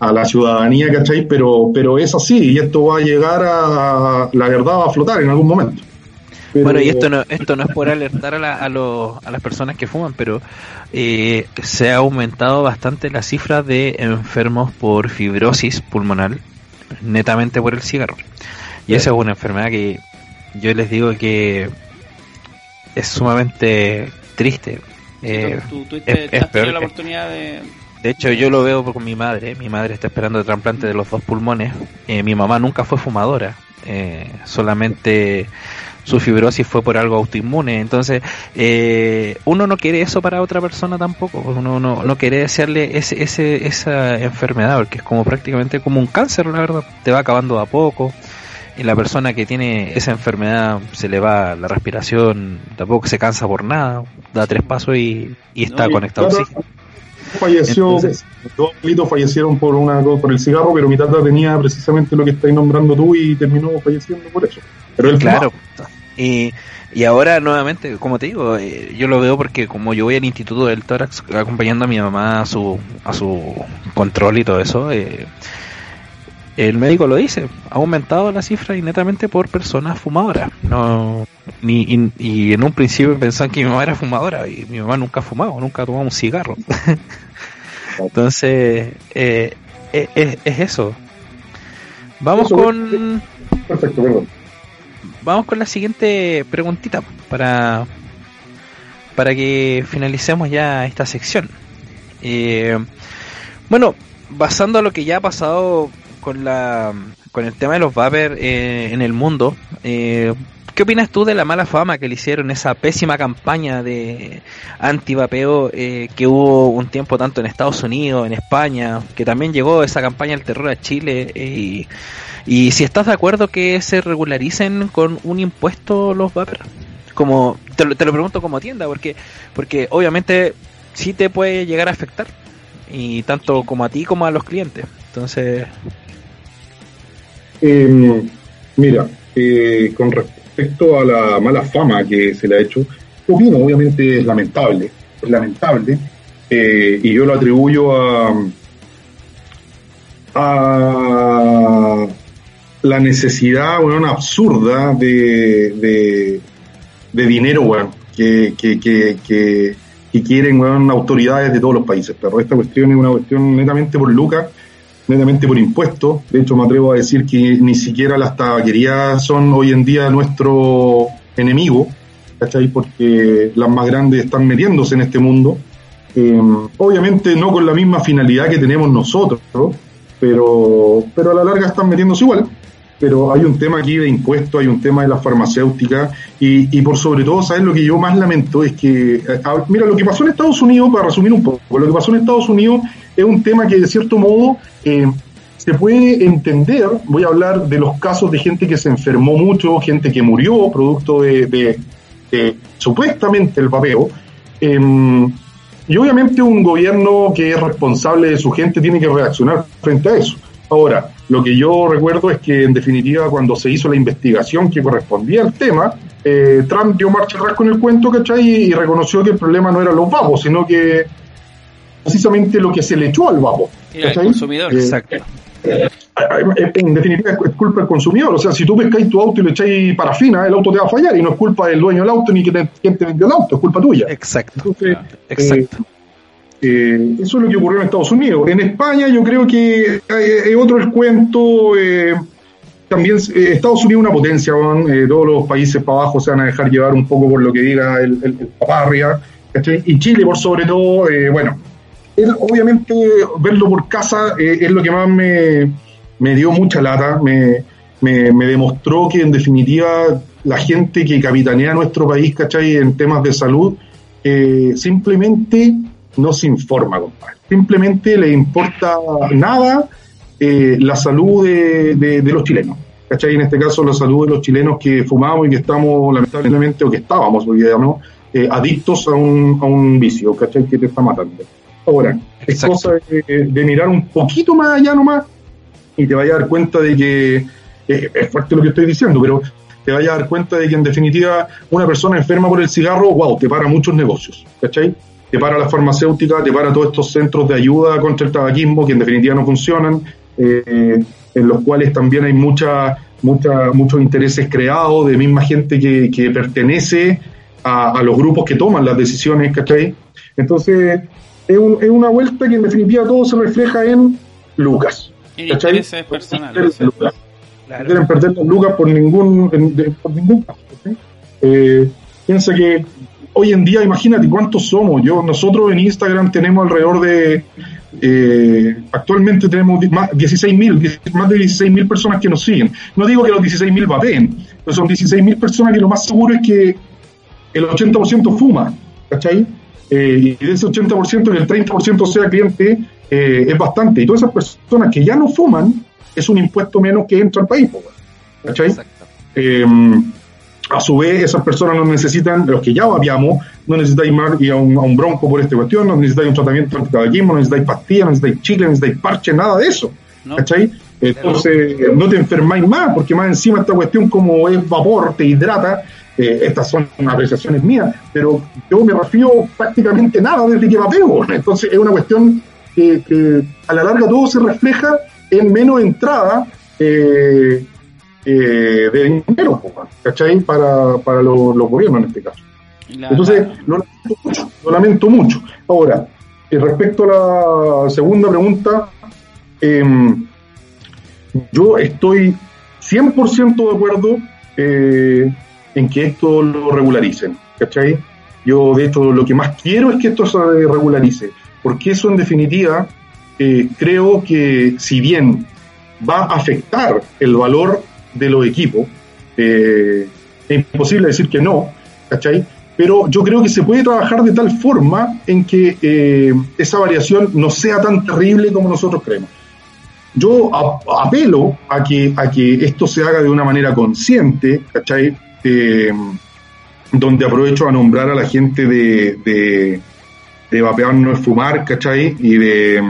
a la ciudadanía, ¿cachai? Pero, pero es así y esto va a llegar a, la verdad va a flotar en algún momento. Bueno, y esto no, esto no es por alertar a, la, a, a las personas que fuman, pero eh, se ha aumentado bastante la cifra de enfermos por fibrosis pulmonar, netamente por el cigarro. Y esa es una enfermedad que yo les digo que es sumamente triste. Eh, ¿Tú, has tenido la oportunidad de, de hecho, yo lo veo con mi madre. Mi madre está esperando el trasplante de los dos pulmones. Eh, mi mamá nunca fue fumadora. Eh, solamente su fibrosis fue por algo autoinmune. Entonces, eh, uno no quiere eso para otra persona tampoco. Uno no, no quiere desearle ese, ese, esa enfermedad, porque es como prácticamente como un cáncer, la verdad. Te va acabando a poco. Y la persona que tiene esa enfermedad se le va la respiración, tampoco se cansa por nada, da tres pasos y, está conectado falleció, dos abuelitos fallecieron por una por el cigarro, pero mi tata tenía precisamente lo que estáis nombrando tú y terminó falleciendo por eso. Pero él claro. Y, y ahora nuevamente, como te digo, eh, yo lo veo porque como yo voy al Instituto del Tórax acompañando a mi mamá a su, a su control y todo eso, eh, el médico lo dice, ha aumentado la cifra y netamente por personas fumadoras. No, ni, y, en un principio pensaban que mi mamá era fumadora y mi mamá nunca ha fumado, nunca ha tomado un cigarro. Entonces, eh, eh, es, eso. Vamos con. Perfecto, Vamos con la siguiente preguntita para para que finalicemos ya esta sección. Eh, bueno, basando a lo que ya ha pasado con la con el tema de los vapers eh, en el mundo, eh, ¿qué opinas tú de la mala fama que le hicieron esa pésima campaña de anti-vapeo eh, que hubo un tiempo tanto en Estados Unidos, en España, que también llegó esa campaña del terror a Chile? y, y si estás de acuerdo que se regularicen con un impuesto los vapers? Como, te lo, te lo pregunto como tienda, porque, porque obviamente sí te puede llegar a afectar y tanto como a ti como a los clientes. Entonces, Eh, mira, eh, con respecto a la mala fama que se le ha hecho, opino, obviamente es lamentable, es lamentable, eh, y yo lo atribuyo a, a la necesidad, weón, absurda de, dinero, weón, que, quieren, autoridades de todos los países, pero esta cuestión es una cuestión netamente por lucas, netamente por impuestos. De hecho, me atrevo a decir que ni siquiera las tabaquerías son hoy en día nuestro enemigo, ¿cachai? Porque las más grandes están metiéndose en este mundo. Eh, obviamente no con la misma finalidad que tenemos nosotros, ¿no? pero, pero a la larga están metiéndose igual. Pero hay un tema aquí de impuestos, hay un tema de la farmacéutica y, y por sobre todo, ¿sabes? Lo que yo más lamento es que, eh, a- mira, lo que pasó en Estados Unidos, para resumir un poco, lo que pasó en Estados Unidos es un tema que de cierto modo eh, se puede entender, voy a hablar de los casos de gente que se enfermó mucho, gente que murió producto de, de- supuestamente el vapeo. Em, y obviamente un gobierno que es responsable de su gente tiene que reaccionar frente a eso. Ahora, lo que yo recuerdo es que en definitiva cuando se hizo la investigación que correspondía al tema, eh, Trump dio marcha atrás con el cuento, ¿cachai? Y, y reconoció que el problema no eran los vapos, sino que precisamente lo que se le echó al vapo. Era el consumidor. Eh, exacto. en definitiva es culpa del consumidor. O sea, si tú pescáis tu auto y le echáis parafina, el auto te va a fallar y no es culpa del dueño del auto ni que te, quien te vendió el auto, es culpa tuya. Exacto. Entonces, Exacto. eh, eso es lo que ocurrió en Estados Unidos. En España yo creo que eh, es otro el cuento. eh, también eh, Estados Unidos es una potencia, eh, todos los países para abajo se van a dejar llevar un poco por lo que diga el, el, el ¿cachai? Y Chile por sobre todo, eh, bueno, él, obviamente verlo por casa eh, es lo que más me, dio mucha lata, me, me, me demostró que en definitiva la gente que capitanea nuestro país, ¿cachai? En temas de salud, eh, simplemente no se informa, compadre. Simplemente le importa nada eh, la salud de, los chilenos. ¿Cachai? En este caso, la salud de los chilenos que fumamos y que estamos, lamentablemente, o que estábamos, digamos, eh, adictos a un, a un vicio, ¿cachai? Que te está matando. Ahora, es Exacto. cosa de, de mirar un poquito más allá nomás y te vayas a dar cuenta de que eh, es fuerte lo que estoy diciendo, pero te vayas a dar cuenta de que en definitiva una persona enferma por el cigarro, wow, te para muchos negocios, ¿cachai? Te para la farmacéutica, te para todos estos centros de ayuda contra el tabaquismo que en definitiva no funcionan, eh, en los cuales también hay mucha, mucha, muchos intereses creados de misma gente que, que pertenece a, a los grupos que toman las decisiones, ¿cachai? Entonces, es, un- es una vuelta que en definitiva todo se refleja en Lucas. ¿cachai? intereses personales. Lucas. No quieren perder las lucas por ningún, en- de- por ningún caso. ¿sí? Eh, piensa que hoy en día, imagínate cuántos somos. Yo, nosotros en Instagram tenemos alrededor de, eh, actualmente tenemos más, 16.000, die- más de 16.000 personas que nos siguen. No digo que los 16.000 vapeen, pero son 16.000 personas que lo más seguro es que el 80% fuma, ¿cachai? Eh, y de ese 80% que el 30% sea cliente, eh, es bastante. Y todas esas personas que ya no fuman, es un impuesto menos que entra al país, ¿cachai? Eh, a su vez, esas personas no necesitan, los que ya vapeamos, no necesitáis más ir a un, a un bronco por esta cuestión, no necesitáis un tratamiento antitabaquismo, no necesitáis pastillas, no necesitáis chicle, no necesitáis parche, nada de eso. ¿no? ¿Cachai? Entonces, no te enfermáis más, porque más encima esta cuestión como es vapor, te hidrata, eh, estas son apreciaciones mías, pero yo me refiero prácticamente nada desde que vapeo. Entonces, es una cuestión que, que a la larga todo se refleja en menos entrada eh, eh, de dinero, ¿cachai? Para, para los, los gobiernos en este caso. La- Entonces, la- lo lamento mucho, lo lamento mucho. Ahora, respecto a la segunda pregunta, em, yo estoy 100% de acuerdo eh, en que esto lo regularicen, ¿cachai? Yo, de hecho, lo que más quiero es que esto se regularice, porque eso en definitiva eh, creo que si bien va a afectar el valor de los equipos, eh, es imposible decir que no, ¿cachai? Pero yo creo que se puede trabajar de tal forma en que eh, esa variación no sea tan terrible como nosotros creemos. Yo apelo a que, a que esto se haga de una manera consciente, ¿cachai? Eh, donde aprovecho a nombrar a la gente de, de, de Vapear No es Fumar, ¿cachai? Y de,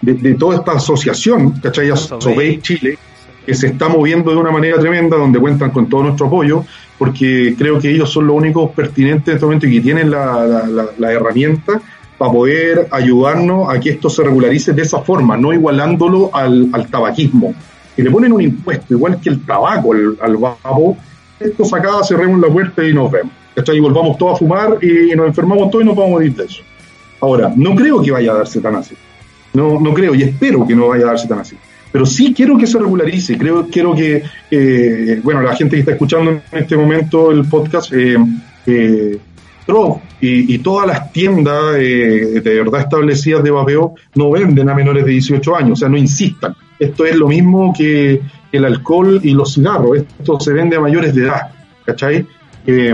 de, toda esta asociación, ¿cachai? Asobey Chile, que se está moviendo de una manera tremenda, donde cuentan con todo nuestro apoyo, porque creo que ellos son los únicos pertinentes en este momento y que tienen la, la, herramienta para poder ayudarnos a que esto se regularice de esa forma, no igualándolo al, al tabaquismo. Que le ponen un impuesto, igual que el tabaco al, al vapo, esto acaba, cerremos la puerta y nos vemos. Y volvamos todos a fumar y nos enfermamos todos y nos vamos a morir de eso. Ahora, no creo que vaya a darse tan así. No, no creo y espero que no vaya a darse tan así. Pero sí quiero que se regularice. Creo, quiero que, eh, bueno, la gente que está escuchando en este momento el podcast, eh, eh y, y, todas las tiendas eh, de verdad establecidas de vapeo no venden a menores de 18 años. O sea, no insistan. Esto es lo mismo que el alcohol y los cigarros. Esto se vende a mayores de edad. ¿Cachai? esa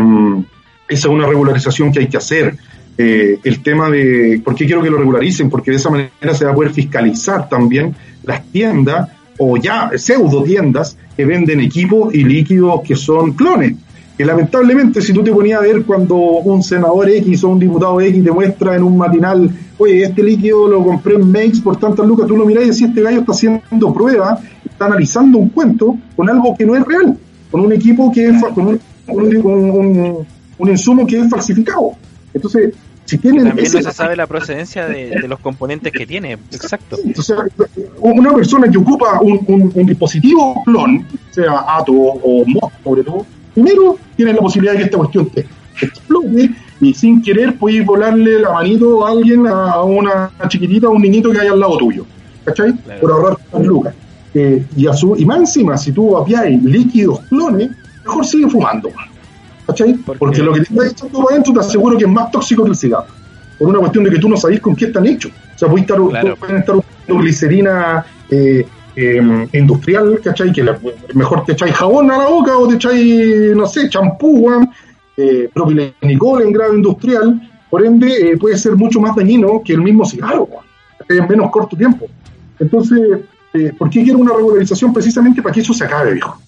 es una regularización que hay que hacer. Eh, el tema de por qué quiero que lo regularicen, porque de esa manera se va a poder fiscalizar también las tiendas o ya pseudo tiendas que venden equipos y líquidos que son clones. Que lamentablemente si tú te ponías a ver cuando un senador X o un diputado X te muestra en un matinal, oye, este líquido lo compré en Makes por tantas lucas, tú lo mirás y decís, este gallo está haciendo pruebas, está analizando un cuento con algo que no es real, con un equipo que es, con un, un, un insumo que es falsificado. Entonces, si tienen también no se sabe la procedencia de, los componentes que tiene, exacto. una persona que ocupa un, dispositivo clon, sea Ato o Moss, sobre todo, primero tiene la posibilidad de que esta cuestión te explote y sin querer puedes volarle la manito a alguien, a una chiquitita, a un niñito que hay al lado tuyo, ¿cachai? Por ahorrar lucas. Eh, y, a su, y más encima, si tú vapeáis líquidos clones, mejor sigue fumando. ¿Cachai? Porque lo que te está echando adentro te aseguro que es más tóxico que el cigarro. Por una cuestión de que tú no sabés con qué están hechos. O sea, pueden estar, pueden estar usando glicerina eh, em, industrial, ¿cachai? Que mejor te echáis jabón a la boca o te echáis, no sé, champú, eh, propilenicol en grado industrial. Por ende, eh, puede ser mucho más dañino que el mismo cigarro, en menos corto tiempo. Entonces, eh, ¿por qué quiero una regularización? Precisamente para que eso se acabe, viejo.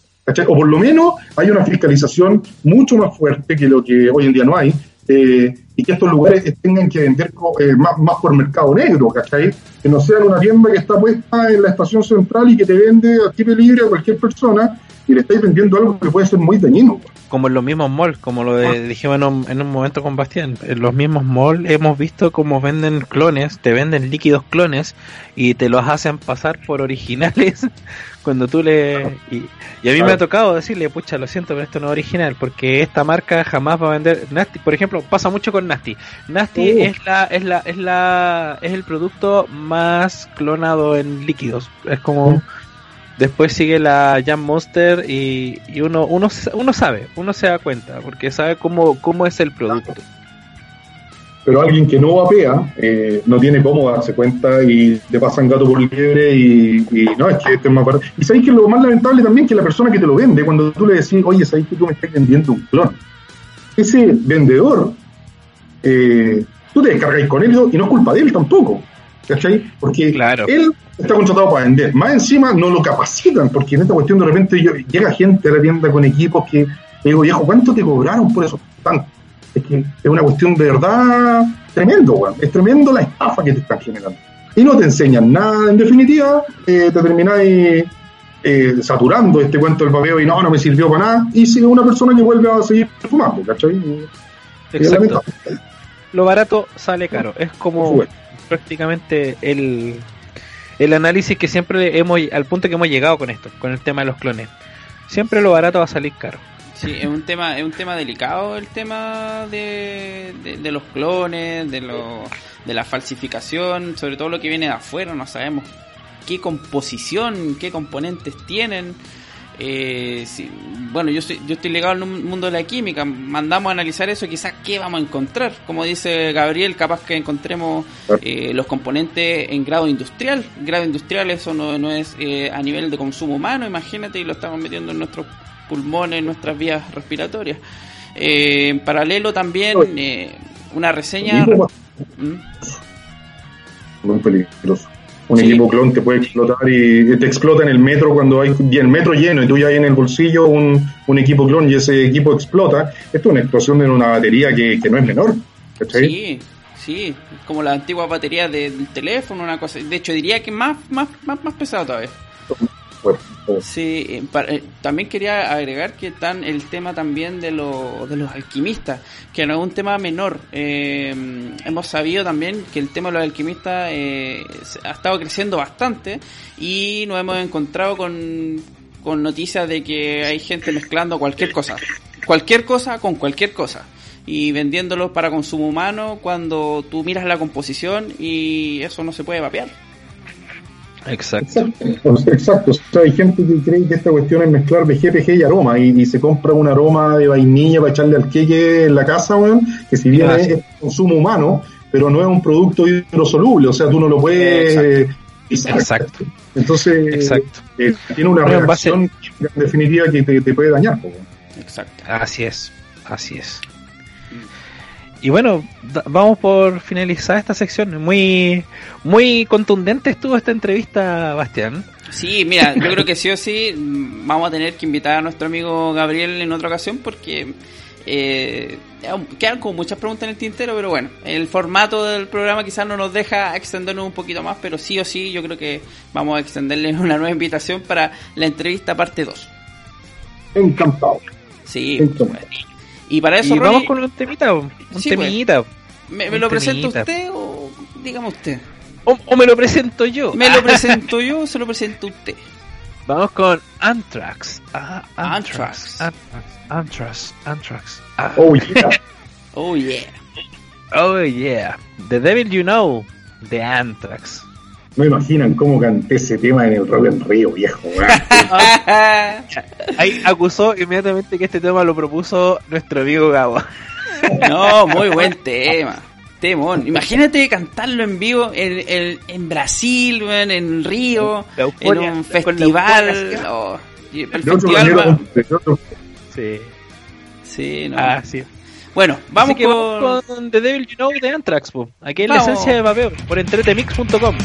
O por lo menos hay una fiscalización mucho más fuerte que lo que hoy en día no hay, eh, y que estos lugares tengan que vender eh, más, por mercado negro, ¿cachai? Que no sean una tienda que está puesta en la estación central y que te vende a tipo libre a cualquier persona y le estáis vendiendo algo que puede ser muy dañino. Como en los mismos malls, como lo de, ah. dijimos en un, momento con Bastián, en los mismos malls hemos visto cómo venden clones, te venden líquidos clones y te los hacen pasar por originales cuando tú le... Y, a mí me ha tocado decirle, pucha, lo siento, pero esto no es original, porque esta marca jamás va a vender... Nasty, por ejemplo, pasa mucho con Nasty. Nasty uh. es la es la es la es el producto más clonado en líquidos. Es como. Después sigue la Jam Monster y, uno, uno, uno sabe, uno se da cuenta, porque sabe cómo, cómo es el producto. Pero alguien que no vapea eh, no tiene cómo darse cuenta y te pasan gato por liebre y, no, es que este es más barato. Y sabéis que lo más lamentable también que la persona que te lo vende, cuando tú le decís, oye, sabéis que tú me estás vendiendo un clon. Ese vendedor, eh, tú te descargáis con él y no es culpa de él tampoco. ¿Cachai? Porque él está contratado para vender. Más encima no lo capacitan, porque en esta cuestión de repente llega gente a la tienda con equipos que le digo, viejo, ¿cuánto te cobraron por eso? Es que es una cuestión de verdad tremendo, Es tremendo la estafa que te están generando. Y no te enseñan nada, en definitiva, eh, te termináis eh, saturando este cuento del papeo y no, no me sirvió para nada. Y sigue una persona que vuelve a seguir fumando, ¿cachai? Exacto. Lo barato sale caro. Es como prácticamente el, el análisis que siempre hemos, al punto que hemos llegado con esto, con el tema de los clones. Siempre lo barato va a salir caro. Sí, es un tema, es un tema delicado el tema de, de, los clones, de, lo, de la falsificación, sobre todo lo que viene de afuera, no sabemos qué composición, qué componentes tienen. Eh, sí, bueno, yo, soy, yo estoy ligado al mundo de la química, mandamos a analizar eso, quizás qué vamos a encontrar. Como dice Gabriel, capaz que encontremos eh, los componentes en grado industrial. Grado industrial eso no, no es eh, a nivel de consumo humano, imagínate, y lo estamos metiendo en nuestros pulmones, en nuestras vías respiratorias. Eh, en paralelo también, una reseña... ¿Mm? Muy peligroso. Un equipo clon te puede explotar y te explota en el metro cuando hay el metro lleno y tú ya hay en el bolsillo un, un equipo clon y ese equipo explota. Esto es una explosión de una batería que, que no es menor. Sí, sí, como la antigua batería del teléfono, una cosa. De hecho, diría que más, más, más, más pesado todavía. Sí, eh, eh, también quería agregar que están el tema también de, de los alquimistas, que no es un tema menor. Eh, hemos sabido también que el tema de los alquimistas ha estado creciendo bastante y nos hemos encontrado con, con noticias de que hay gente mezclando cualquier cosa, cualquier cosa con cualquier cosa y vendiéndolos para consumo humano cuando tú miras la composición y eso no se puede vapear. Exacto. Exacto. hay gente que cree que esta cuestión es mezclar BGPG y aroma y, se compra un aroma de vainilla para echarle al queque en la casa, weón, que si bien es consumo humano, pero no es un producto hidrosoluble, o sea, tú no lo puedes... Exacto. Entonces, Exacto. Eh, tiene una reacción definitiva que te, puede dañar. Exacto. Así es, así es. Y bueno, vamos por finalizar esta sección. Muy, muy contundente estuvo esta entrevista, Bastián. Sí, mira, yo creo que sí o sí vamos a tener que invitar a nuestro amigo Gabriel en otra ocasión porque eh, quedan como muchas preguntas en el tintero, pero bueno, el formato del programa quizás no nos deja extendernos un poquito más, pero sí o sí yo creo que vamos a extenderle una nueva invitación para la entrevista parte 2. Encantado. Sí, y para eso, vamos con un temita, un temita. ¿Me, lo presenta usted o dígame usted? O, me lo presento yo. ¿Me lo presento yo o se lo presento usted? Vamos con Anthrax. Ah, Anthrax. Anthrax. Anthrax. Ah. Oh yeah. oh yeah. Oh yeah. The Devil You Know. The Anthrax. No imaginan cómo canté ese tema en el Rock en Río, viejo. Ahí acusó inmediatamente que este tema lo propuso nuestro amigo Gabo. No, muy buen tema. Temón. Imagínate cantarlo en vivo en, en, Brasil, en Río, en un festival. Oh, el festival Sí. Sí, no. Ah, sí. Bueno, vamos, con... The Devil You Know de Anthrax, aquí en la esencia de vapeo, por entretemix.com.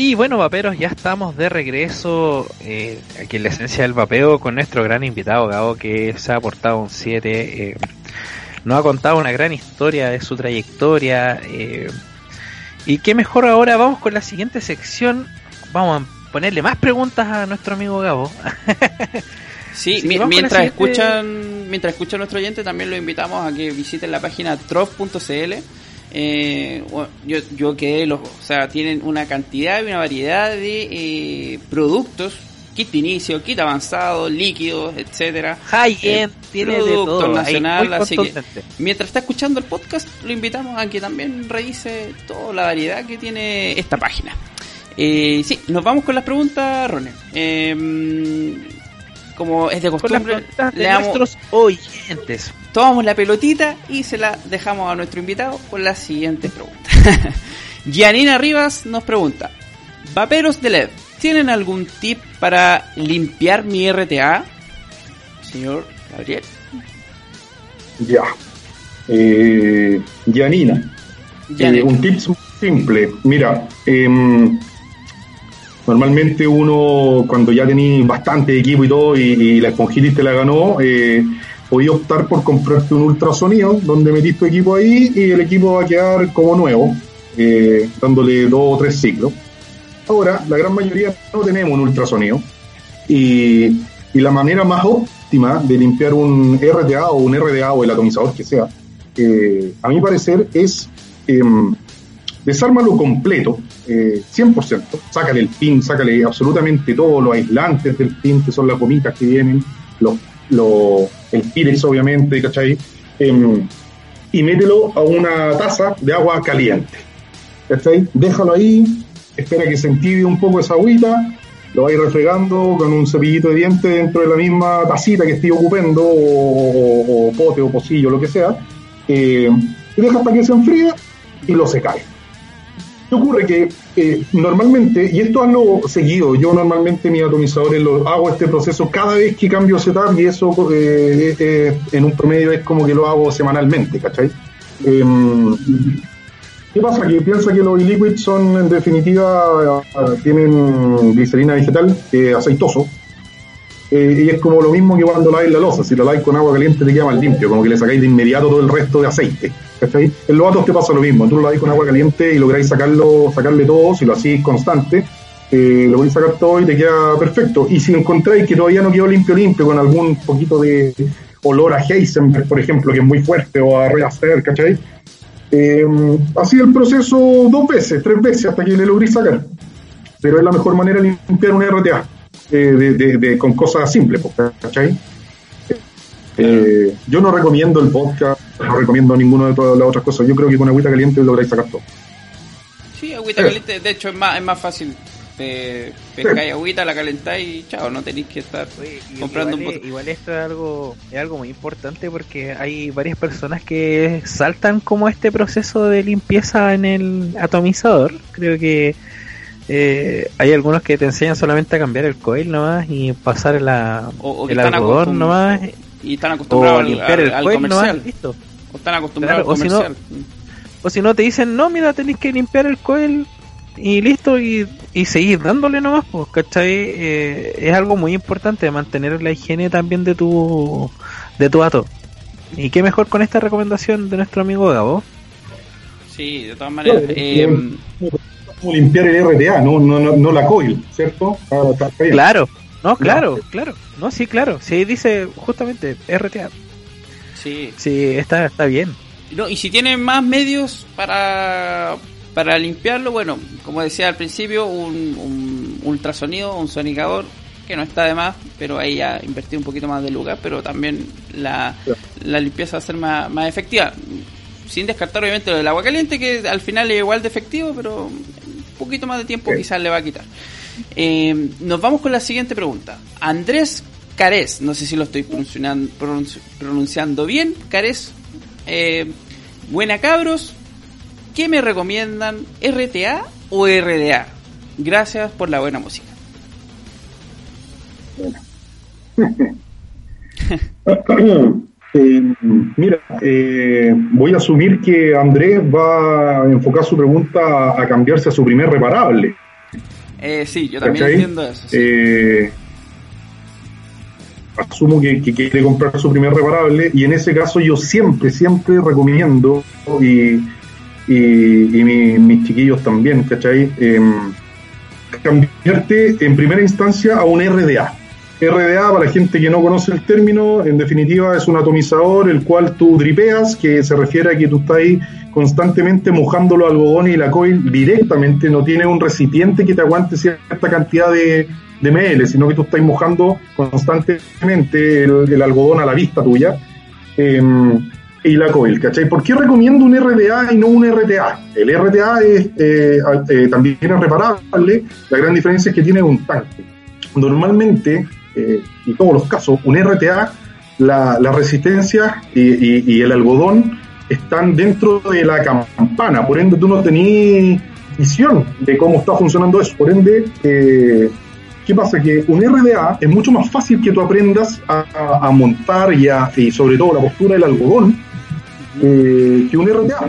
Y bueno, vaperos, ya estamos de regreso eh, aquí en la esencia del vapeo con nuestro gran invitado, Gabo, que se ha aportado un 7. Eh, nos ha contado una gran historia de su trayectoria. Eh, y qué mejor ahora, vamos con la siguiente sección. Vamos a ponerle más preguntas a nuestro amigo Gabo. Sí, mientras escuchan mientras escuchan nuestro oyente también lo invitamos a que visiten la página trof.cl eh, yo, yo que los, o sea, tienen una cantidad y una variedad de eh, productos, kit inicio, kit avanzado, líquidos, etcétera. High end, tiene de todo. nacional, así que mientras está escuchando el podcast, lo invitamos a que también revise toda la variedad que tiene esta página. Eh, sí, nos vamos con las preguntas, Rone. Eh, como es de costumbre, le nuestros oyentes. Tomamos la pelotita y se la dejamos a nuestro invitado con la siguiente pregunta. Gianina Rivas nos pregunta: Vaperos de LED, ¿tienen algún tip para limpiar mi RTA? Señor Gabriel. Ya. Eh, Gianina. Eh, un tip simple. Mira, eh, Normalmente uno, cuando ya tenéis bastante equipo y todo, y, la esponjitis te la ganó, eh, podías optar por comprarte un ultrasonido, donde metís tu equipo ahí y el equipo va a quedar como nuevo, eh, dándole dos o tres ciclos. Ahora, la gran mayoría no tenemos un ultrasonido, y, la manera más óptima de limpiar un RTA o un RDA o el atomizador que sea, eh, a mi parecer, es em, desármalo completo, eh, 100%, sácale el pin, sácale absolutamente todo, los aislantes del pin, que son las gomitas que vienen, los, los, el pirex obviamente, ¿cachai? Em, y mételo a una taza de agua caliente. Déjalo ahí, espera que se entibie un poco esa agüita, lo vais refregando con un cepillito de dientes dentro de la misma tacita que estoy ocupando, o, pote o pocillo, lo que sea, eh, y deja hasta que se enfríe y lo secáis ¿Qué ocurre? Que eh, normalmente, y esto hazlo seguido, yo normalmente mis atomizadores lo hago este proceso cada vez que cambio setup y eso eh, eh, en un promedio es como que lo hago semanalmente, ¿cachai? Em, ¿Qué pasa? Que piensa que los e-liquids son en definitiva, tienen glicerina vegetal aceitoso, y es como lo mismo que cuando laváis la losa, si la laváis con agua caliente te queda más limpio, como que le sacáis de inmediato todo el resto de aceite. ¿cachai? En los vatos te pasa lo mismo, tú lo lavas con agua caliente y lográis sacarlo, sacarle todo, si lo hacéis constante, eh, lo podéis sacar todo y te queda perfecto. Y si encontráis que todavía no quedó limpio, limpio, con algún poquito de olor a Heisenberg, por ejemplo, que es muy fuerte, o a Reaster, ¿cachai? Eh, así el proceso dos veces, tres veces, hasta que le logréis sacar. Pero es la mejor manera de limpiar un RTA, eh, de, con cosas simples, ¿cachai? Eh, yo no recomiendo el podcast, no recomiendo ninguno de todas las otras cosas. Yo creo que con agüita caliente lográis sacar todo. Sí, agüita caliente, de hecho es más, es más fácil. Te pescáis agüita, la calentáis y chao, no tenéis que estar comprando igual, un igual esto es algo, es algo muy importante porque hay varias personas que saltan como este proceso de limpieza en el atomizador. Creo que eh, hay algunos que te enseñan solamente a cambiar el coil nomás y pasar la, el algodón nomás y están acostumbrados al, comercial. listo. O están acostumbrados al comercial. O si, no, te dicen, no, mira, tenéis que limpiar el coil y listo, y, y seguir dándole nomás, pues, ¿cachai? Eh, es algo muy importante mantener la higiene también de tu de tu ato. Y qué mejor con esta recomendación de nuestro amigo Gabo. Sí, de todas maneras. Eh, limpiar el RTA, no, no, no, la coil, ¿cierto? Ah, claro, no, claro, claro. No, sí, claro. Sí, dice justamente RTA. Sí. Sí, está, está bien. No, y si tienen más medios para, para limpiarlo, bueno, como decía al principio, un, ultrasonido, un sonicador, que no está de más, pero ahí ya invertí un poquito más de lugar, pero también la, la limpieza va a ser más, más efectiva. Sin descartar obviamente lo del agua caliente, que al final es igual de efectivo, pero un poquito más de tiempo quizás le va a quitar. Eh, nos vamos con la siguiente pregunta. Andrés Carés, no sé si lo estoy pronunciando, pronunciando bien. Carés, eh, buena cabros, ¿qué me recomiendan? ¿RTA o RDA? Gracias por la buena música. Eh, mira, voy a asumir que Andrés va a enfocar su pregunta a cambiarse a su primer reparable. Eh, sí, yo también entiendo eso. sí. Eh, asumo que, que quiere comprar su primer reparable y en ese caso yo siempre, siempre recomiendo y, y, y mi- mis chiquillos también, ¿cachai? Em, cambiarte en primera instancia a un RDA. RDA, para la gente que no conoce el término, en definitiva es un atomizador el cual tú dripeas, que se refiere a que tú estás ahí constantemente mojando los algodones y la coil directamente, no tiene un recipiente que te aguante cierta cantidad de, de ml, sino que tú estás mojando constantemente el, algodón a la vista tuya em, y la coil, ¿cachai? ¿Por qué recomiendo un RDA y no un RTA? El RTA es, eh, eh, también es reparable, la gran diferencia es que tiene un tanque. Normalmente, eh, en todos los casos, un RTA, la, resistencia y, y- y el algodón están dentro de la campana, por ende tú no tenías visión de cómo está funcionando eso, por ende, eh, ¿qué pasa? Que un RDA es mucho más fácil que tú aprendas a, montar y, a- y sobre todo la postura del algodón eh, que un RDA.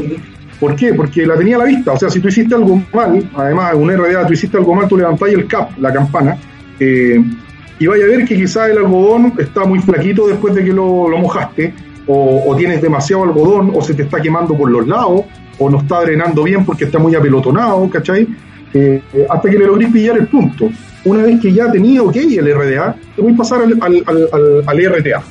¿Por qué? Porque la tenía a la vista. O sea, si tú hiciste algo mal, además un RDA, tú hiciste algo mal, tú levantáis el cap, la campana, eh, y vaya a ver que quizás el algodón está muy flaquito después de que lo, mojaste, o, tienes demasiado algodón, o se te está quemando por los lados, o no está drenando bien porque está muy apelotonado, ¿cachai? Eh, hasta que le logrís pillar el punto. Una vez que ya tenía ok el RDA, te voy a pasar al, RTA.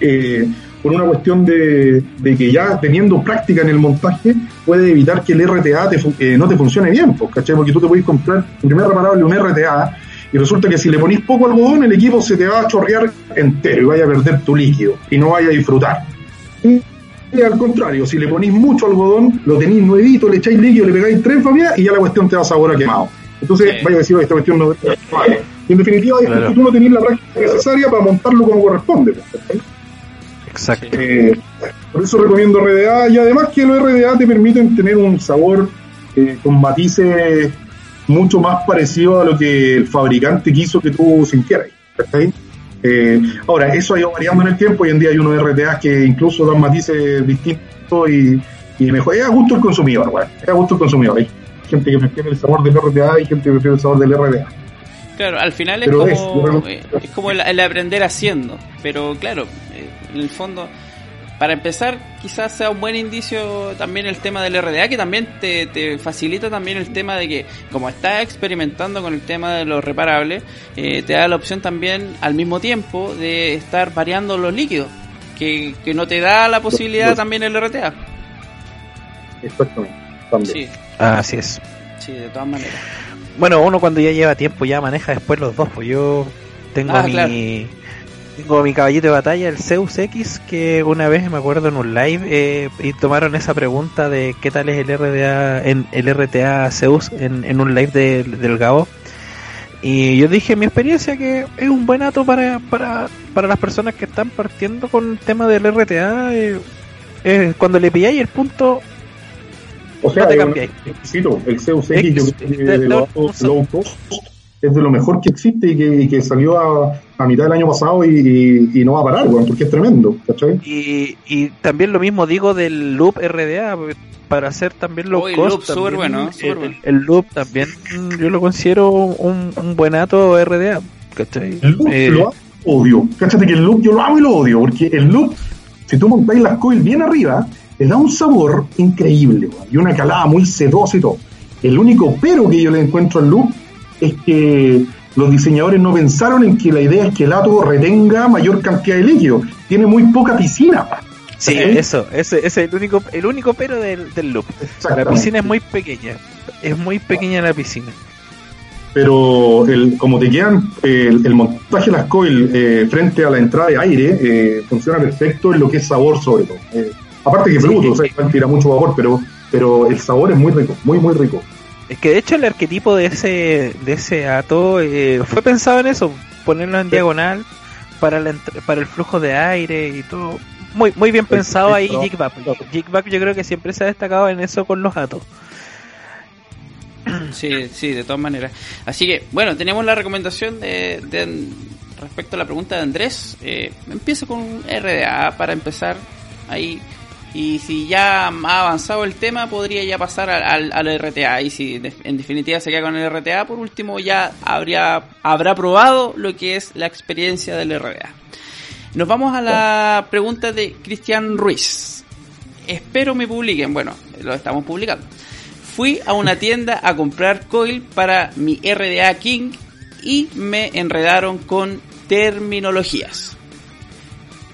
Eh, por una cuestión de, que ya teniendo práctica en el montaje puede evitar que el RTA te eh, no te funcione bien, pues, ¿cachai? Porque tú te puedes comprar en primer reparable un RTA y resulta que si le ponís poco algodón el equipo se te va a chorrear entero y vaya a perder tu líquido y no vaya a disfrutar. Y, y al contrario, si le ponís mucho algodón, lo tenéis nuevito, le echáis líquido, le pegáis tres familias y ya la cuestión te va a sabor a quemado. Entonces, Sí. vaya a decir, "Oye, esta cuestión no vale. Y en definitiva, es porque tú no tenés la práctica necesaria para montarlo como corresponde. Exacto. Eh, por eso recomiendo RDA y además que los RDA te permiten tener un sabor eh, con matices mucho más parecido a lo que el fabricante quiso que tú sintieras. ¿cachai? Eh, ahora, eso ha ido variando en el tiempo. Hoy en día hay unos RTA que incluso dan matices distintos y, y mejor. Es a gusto el consumidor, weón. Es a gusto el consumidor. Hay gente que prefiere el sabor del RTA y gente que prefiere el sabor del RDA. Claro, al final es Pero es, como, yo eh, es como el, el aprender haciendo. Pero claro, eh, en el fondo, para empezar, quizás sea un buen indicio también el tema del RDA, que también te, te facilita también el tema de que, como estás experimentando con el tema de los reparables, eh, te da la opción también al mismo tiempo de estar variando los líquidos, que, que no te da la posibilidad también el RTA. Exactamente. También. Sí, Así es. sí, de todas maneras. Bueno, uno cuando ya lleva tiempo ya maneja después los dos, pues yo tengo Ah, mi claro. Tengo mi caballito de batalla, el Zeus X, que una vez me acuerdo en un live eh, y tomaron esa pregunta de qué tal es el RDA en el RTA Zeus en, en un live de- del Gabo. Y yo dije mi experiencia que es un buen ato para, para, para las personas que están partiendo con el tema del RTA. eh, eh, cuando le pilláis el punto, O sea, No te es exquisito. El Zeus X, yo creo que de- de de- low cost es de lo mejor que existe y que, y que salió a, a mitad del año pasado y, y- y no va a parar, porque es tremendo, ¿cachai? Y, y también lo mismo digo del loop RDA, para hacer también low Oh, el loop, súper también bueno, el, bueno. el loop también mm, yo lo considero un, un buenato RDA. ¿cachai? El loop Eh, lo amo, odio. Cáchate que el loop yo lo amo y lo odio, porque el loop, si tú montáis las coil bien arriba, le da un sabor increíble, y una calada muy sedosa y todo. El único pero que yo le encuentro al loop es que los diseñadores no pensaron en que la idea es que el átomo retenga mayor cantidad de líquido. Tiene muy poca piscina. sí, eso, ese, ese es el único, el único pero del, del loop. La piscina es muy pequeña, es muy pequeña la piscina. pero el, como te quedan eh, el, el montaje de las coil eh, frente a la entrada de aire eh, funciona perfecto en lo que es sabor sobre todo. Eh, aparte que es Sí. bruto, o sea, tira mucho vapor, pero, pero el sabor es muy rico, muy muy rico. Es que de hecho el arquetipo de ese, de ese ato eh, fue pensado en eso, ponerlo en Sí. diagonal para, la para el flujo de aire y todo. Muy, muy bien pensado ahí Perfecto. Jig Bap. Jig Bap yo creo que siempre se ha destacado en eso con los atos. Sí, sí, de todas maneras. Así que, bueno, tenemos la recomendación de, de- respecto a la pregunta de Andrés. Eh, empieza con un RDA para empezar ahí Y si ya ha avanzado el tema, podría ya pasar al, RTA. Y si en definitiva se queda con el RTA, por último ya habría, habrá probado lo que es la experiencia del RTA. Nos vamos a la pregunta de Cristian Ruiz. Espero me publiquen. Bueno, lo estamos publicando. Fui a una tienda a comprar coil para mi RDA King y me enredaron con terminologías.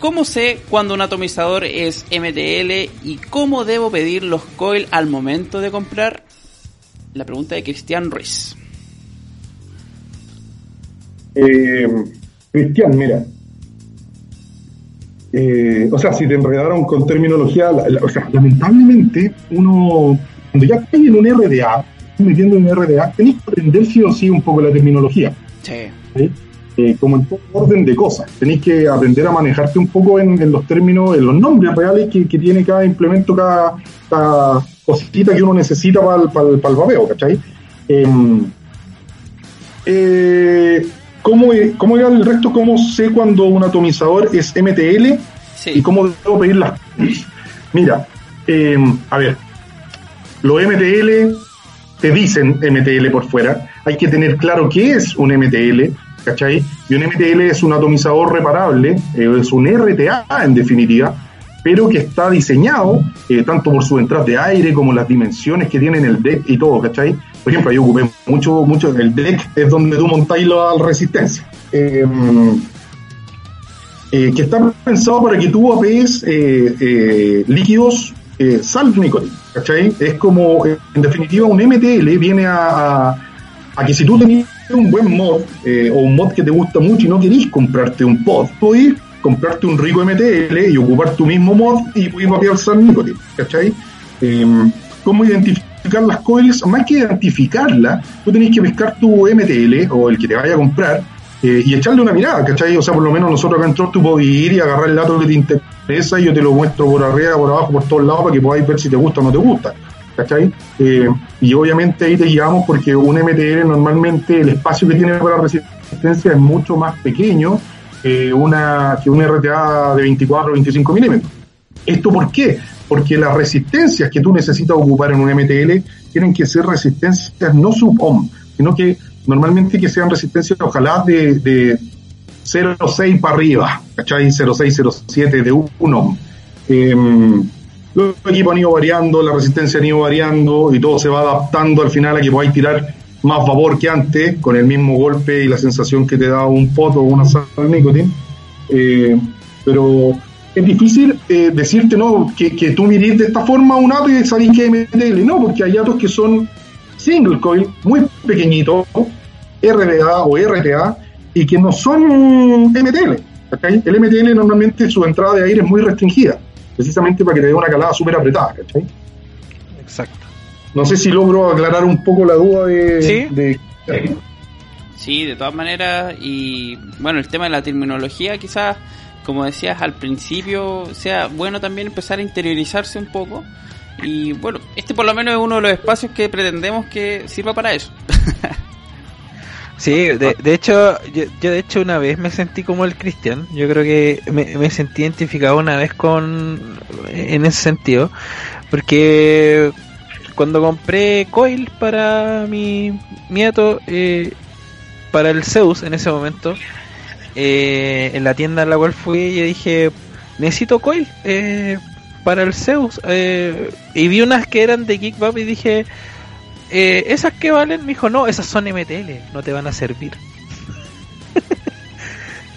¿Cómo sé cuando un atomizador es MTL y cómo debo pedir los coil al momento de comprar? La pregunta de Cristian Ruiz. Eh, Cristian, mira. Eh, o sea, si te enredaron con terminología, o sea, lamentablemente uno, cuando ya estás en un RDA, metiendo en un RDA, tenés que aprender sí o sí un poco la terminología. Sí. Eh, como en todo orden de cosas. Tenéis que aprender a manejarte un poco en, los términos, en los nombres reales que, tiene cada implemento, cada, cosita que uno necesita para el, para el, babeo, ¿cachai? Em, eh, ¿cómo, ¿Cómo era el resto? ¿Cómo sé cuando un atomizador es MTL? ¿Y cómo debo pedir las... Mira, em, a ver, los MTL te dicen MTL por fuera, hay que tener claro qué es un MTL, ¿cachai? Y un MTL es un atomizador reparable, eh, es un RTA en definitiva, pero que está diseñado eh, tanto por su entrada de aire como las dimensiones que tiene en el deck y todo, ¿cachai? Por ejemplo, yo ocupé mucho, mucho, el deck es donde tú montáis la resistencia. Eh, que está pensado para que tú apees líquidos sal nicotina, ¿cachai? Es como, en definitiva, un MTL viene a, a que si tú tenías un buen mod eh, o un mod que te gusta mucho y no querís comprarte un pod, podés comprarte un rico MTL y ocupar tu mismo mod y podés mapear San Nicotin, ¿cachai? Em, ¿Cómo identificar las coils? Más que identificarla, tú tenés que pescar tu MTL o el que te vaya a comprar eh, y echarle una mirada, ¿cachai? O sea, por lo menos nosotros acá en Trot tú podés ir y agarrar el dato que te interesa y yo te lo muestro por arriba, por abajo, por todos lados para que podáis ver si te gusta o no te gusta. ¿Cachai? Eh, y obviamente ahí te guiamos porque un MTL normalmente el espacio que tiene para resistencia es mucho más pequeño que, una, que un RTA de 24 o 25 milímetros. ¿Esto por qué? Porque las resistencias que tú necesitas ocupar en un MTL tienen que ser resistencias no sub-ohm, sino que normalmente que sean resistencias ojalá de, de 0,6 para arriba, ¿cachai? 0,6, 0,7 de 1 ohm. Eh, los equipos han ido variando, la resistencia han ido variando y todo se va adaptando al final a que podáis tirar más vapor que antes, con el mismo golpe y la sensación que te da un pot o una sal de Eh, pero es difícil eh, decirte no que, que tú mirís de esta forma un ato y sabéis que MTL. No, porque hay atos que son single coil, muy pequeñitos, RDA o RTA, y que no son MTL. El MTL normalmente su entrada de aire es muy restringida precisamente para que te dé una calada súper apretada, ¿cachai? Exacto. No sé si logro aclarar un poco la duda de... ¿Sí? Sí, de todas maneras, y bueno, el tema de la terminología quizás, como decías al principio, sea bueno también empezar a interiorizarse un poco. Y bueno, este por lo menos es uno de los espacios que pretendemos que sirva para eso. Sí, de, de hecho, yo, de hecho una vez me sentí como el Cristian. Yo creo que me, sentí identificado una vez con en ese sentido, porque cuando compré coil para mi nieto, eh, para el Zeus en ese momento, eh, en la tienda en la cual fui, yo dije necesito coil eh, para el Zeus y vi unas que eran de Geekbab y dije eh, ¿esas que valen? Me dijo, no, esas son MTL, no te van a servir.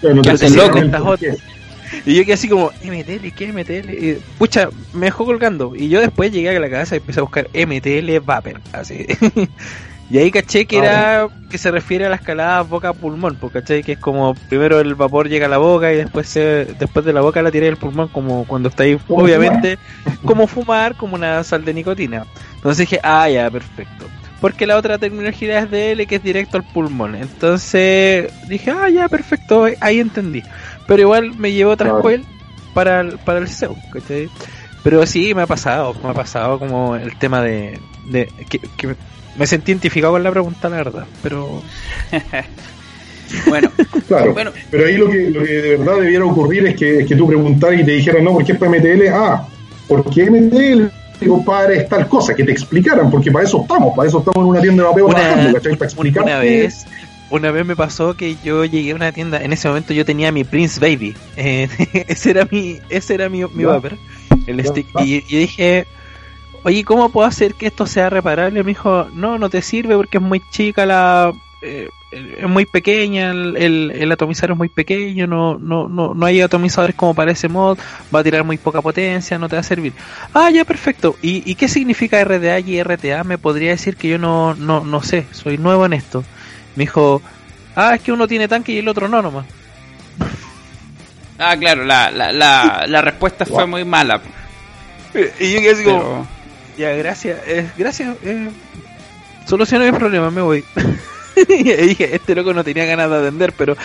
te loco. Y yo quedé así como, MTL, ¿qué MTL? Y, pucha, me dejó colgando. Y yo después llegué a la casa y empecé a buscar MTL Vapor, así. y ahí caché que era, que se refiere a la escalada boca-pulmón, porque caché que es como, primero el vapor llega a la boca y después se, después de la boca la tiré el pulmón, como cuando está ahí, obviamente, como fumar, como una sal de nicotina. Entonces dije, ah, ya, perfecto. Porque la otra terminología es de L que es directo al pulmón. Entonces dije, ah, ya, perfecto, ahí entendí. Pero igual me llevó otra claro. para el, para el SEO, Pero sí, me ha pasado, me ha pasado como el tema de, de que, me sentí identificado con la pregunta, la verdad, pero... bueno, claro, bueno, pero ahí lo que, lo que de verdad debiera ocurrir es que, es que tú preguntaras y te dijeras, no, ¿por qué es PMTL? Ah, ¿por qué MTL? compadre, es tal cosa, que te explicaran, porque para eso estamos, para eso estamos en una tienda de vapeo Una- ¿cachai? Para explicar. Una vez, una vez me pasó que yo llegué a una tienda, en ese momento yo tenía mi Prince Baby, eh, ese era mi, ese era mi, mi vapor, el Ya, stick, y dije, oye, ¿cómo puedo hacer que esto sea reparable? Me dijo, no, no te sirve porque es muy chica la, eh, es muy pequeña, el, el, el atomizador es muy pequeño, no, no, no, no hay atomizadores como para ese mod, va a tirar muy poca potencia, no te va a servir. Ah, ya, perfecto. ¿Y, y qué significa RDA y RTA? Me podría decir que yo no, no, no sé, soy nuevo en esto. Me dijo, ah, es que uno tiene tanque y el otro no nomás. Ah, claro, la, la, la, la respuesta fue muy mala. Y yo quedé así como, Pero, ya, gracias, eh, gracias, eh, solucioné mi problema, me voy. y dije, este loco no tenía ganas de atender, pero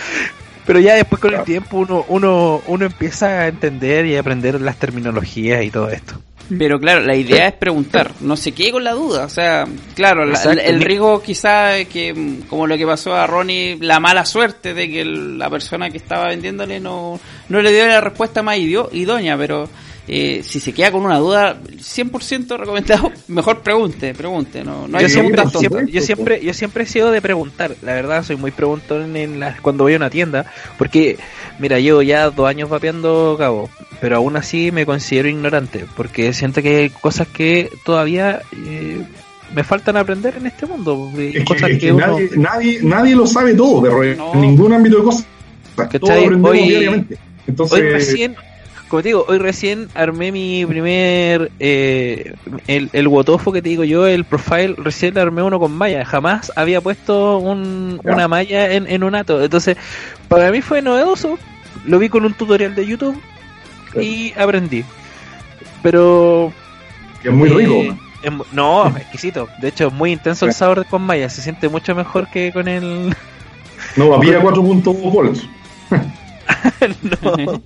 pero ya después con el tiempo uno, uno, uno empieza a entender y a aprender las terminologías y todo esto. pero claro, la idea es preguntar, no se quede con la duda. O sea, claro, la- el riesgo quizá es que, como lo que pasó a Ronnie, la mala suerte de que el- la persona que estaba vendiéndole no, no le dio la respuesta más idio- idónea, pero eh, si se queda con una duda, 100% recomendado, mejor pregunte, pregunte, no, no hay yo, siempre, siempre- yo siempre yo siempre he sido de preguntar la verdad soy muy preguntón en las cuando voy a una tienda porque mira llevo ya dos años vapeando cabo pero aún así me considero ignorante porque siento que hay cosas que todavía eh, me faltan aprender en este mundo Es que, cosas es que que uno- nadie, nadie, nadie lo sabe todo, pero en No. ningún ámbito de cosas. Aprendemos Hoy- diariamente. Entonces, hoy recién como te digo hoy recién armé mi primer eh, el, el Wotofo que te digo yo el profile recién armé uno con malla. Jamás había puesto un, una malla en, en un ato. Entonces para mí fue novedoso lo vi con un tutorial de YouTube y aprendí. Pero es muy eh, rico. es no exquisito. De hecho es muy intenso el sabor con malla. Se siente mucho mejor que con el No, vapea 4.2 volts. no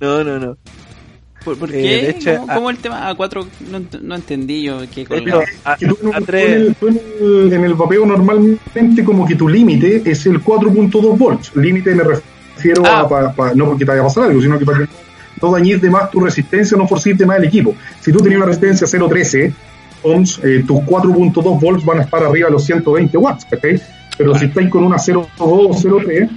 no no no ¿Por, por Eh, qué? de hecho, ¿Cómo, a- cómo el tema A4? No, ent- no entendí yo. Que con la- hecho, a- Que tú en, a tú tres- en el, tú en el- en el vapeo normalmente como que tu límite es el 4.2 volts. Límite me refiero Ah. a, pa- pa- no porque te vaya a pasar algo, sino que para que no dañes de más tu resistencia, no forces de más el equipo. Si tú tenías una resistencia 0.13 ohms, eh, tus 4.2 volts van a estar arriba de los 120 watts, ¿cachai? Pero si estáis con una 0.2 o 0.3,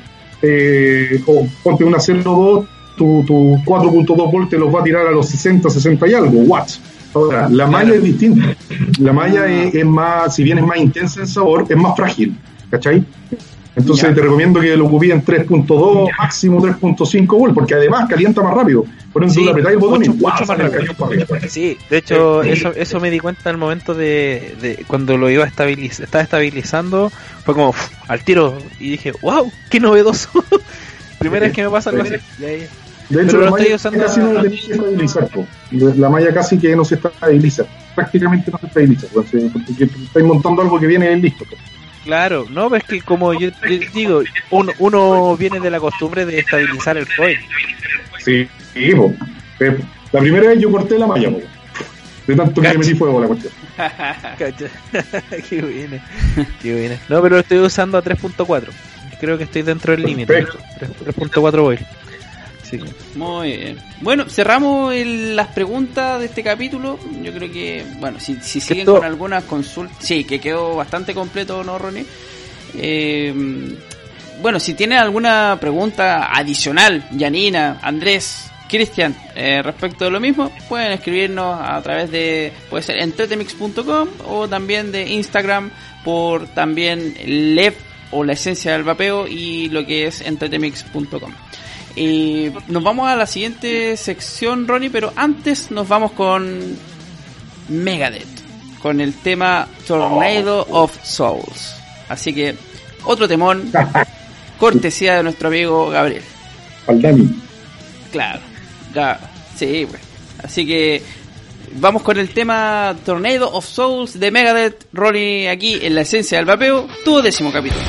eh, o ponte una 0.2, tu, tu 4.2 volts te los va a tirar a los 60, 60 y algo watts. Ahora, la malla es distinta. La malla es, es más, si bien es más intensa en sabor, es más frágil, ¿cachai? Entonces Ya. te recomiendo que lo ocupes en 3.2, máximo 3.5 volts, porque además calienta más rápido. Por ejemplo, Sí, apretáis el botón mucho- y mucho más rápido. para. Sí, de hecho, eso, eso me di cuenta al momento de, de cuando lo iba a estabilizar, estaba estabilizando, fue como uf, al tiro y dije, wow, qué novedoso. Primera vez que me pasa algo así. De hecho, la malla usando casi no tenés que estabilizar. po. La malla casi que no se estabiliza. Prácticamente no se estabiliza. Porque porque estáis montando algo que viene listo. po. Claro, no, pero es que como yo, yo digo, uno, uno viene de la costumbre de estabilizar el coil. Sí, sí, po. Eh, La primera vez yo corté la malla, po. De tanto que le Cacha. metí fuego a la cuestión. Qué buena, qué buena. No, pero lo estoy usando a 3.4. Creo que estoy dentro del límite. Perfecto. 3.4 voy. Muy bien. Bueno, cerramos el- las preguntas de este capítulo. Yo creo que, bueno, si, si siguen con algunas consultas, sí, que quedó bastante completo, ¿no, Ronnie? Eh, bueno, si tienen alguna pregunta adicional, Janina, Andrés, Cristian, eh, respecto de lo mismo, pueden escribirnos a través de, puede ser entretemix.com o también de Instagram por también LEV o la esencia del vapeo y lo que es entretemix.com. Y nos vamos a la siguiente sección, Ronnie, pero antes nos vamos con Megadeth, con el tema Tornado of Souls. Así que otro temón, cortesía de nuestro amigo Gabriel. Claro, ya, sí, pues. Así que vamos con el tema Tornado of Souls de Megadeth, Ronnie aquí en la esencia del vapeo, tu décimo capítulo.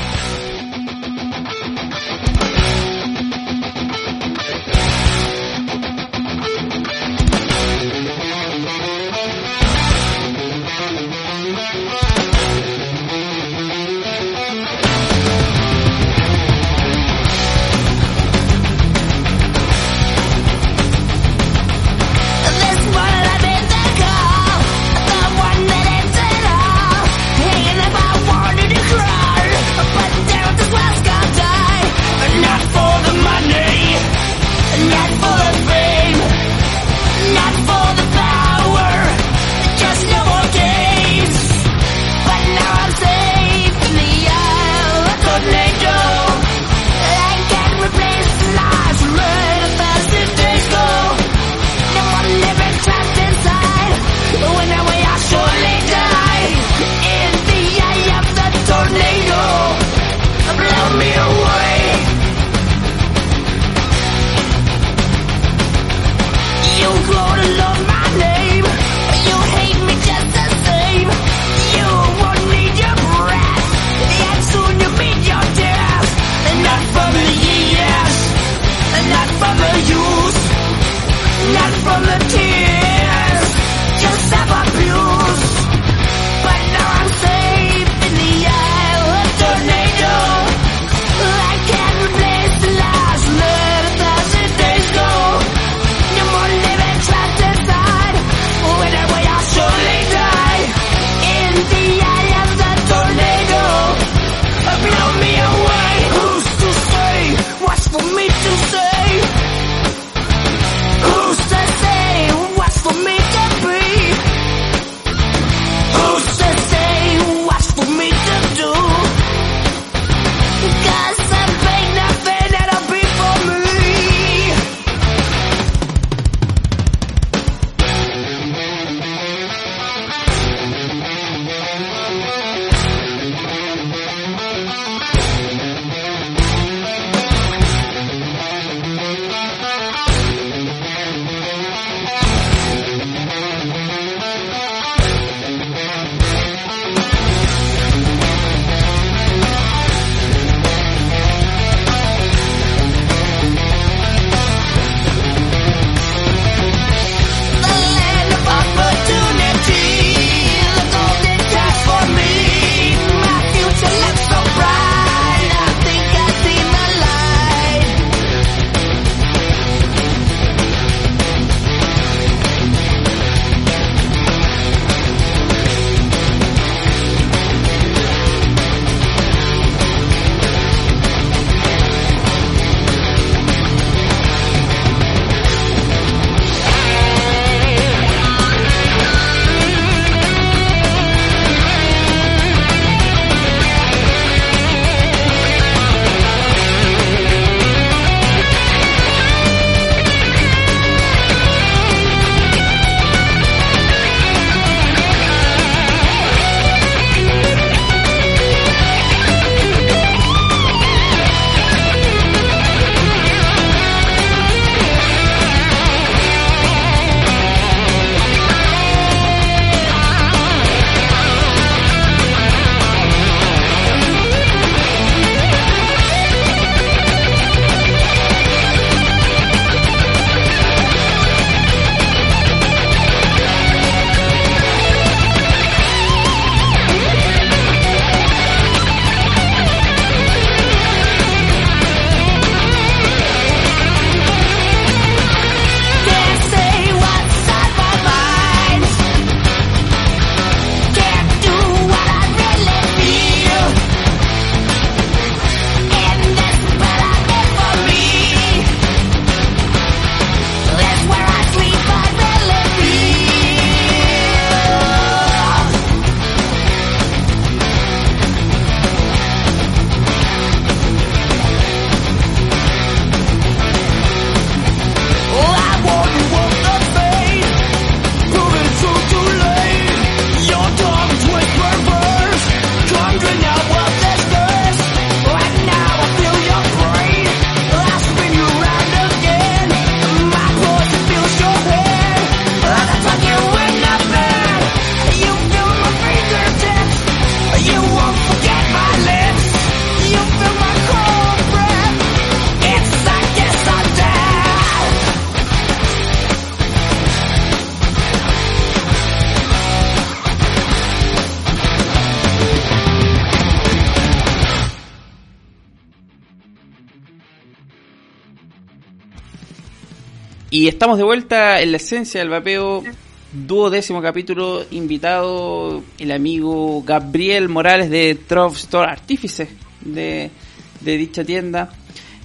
Y estamos de vuelta en la esencia del vapeo, duodécimo capítulo, invitado el amigo Gabriel Morales de Trove Store Artífice de, de dicha tienda.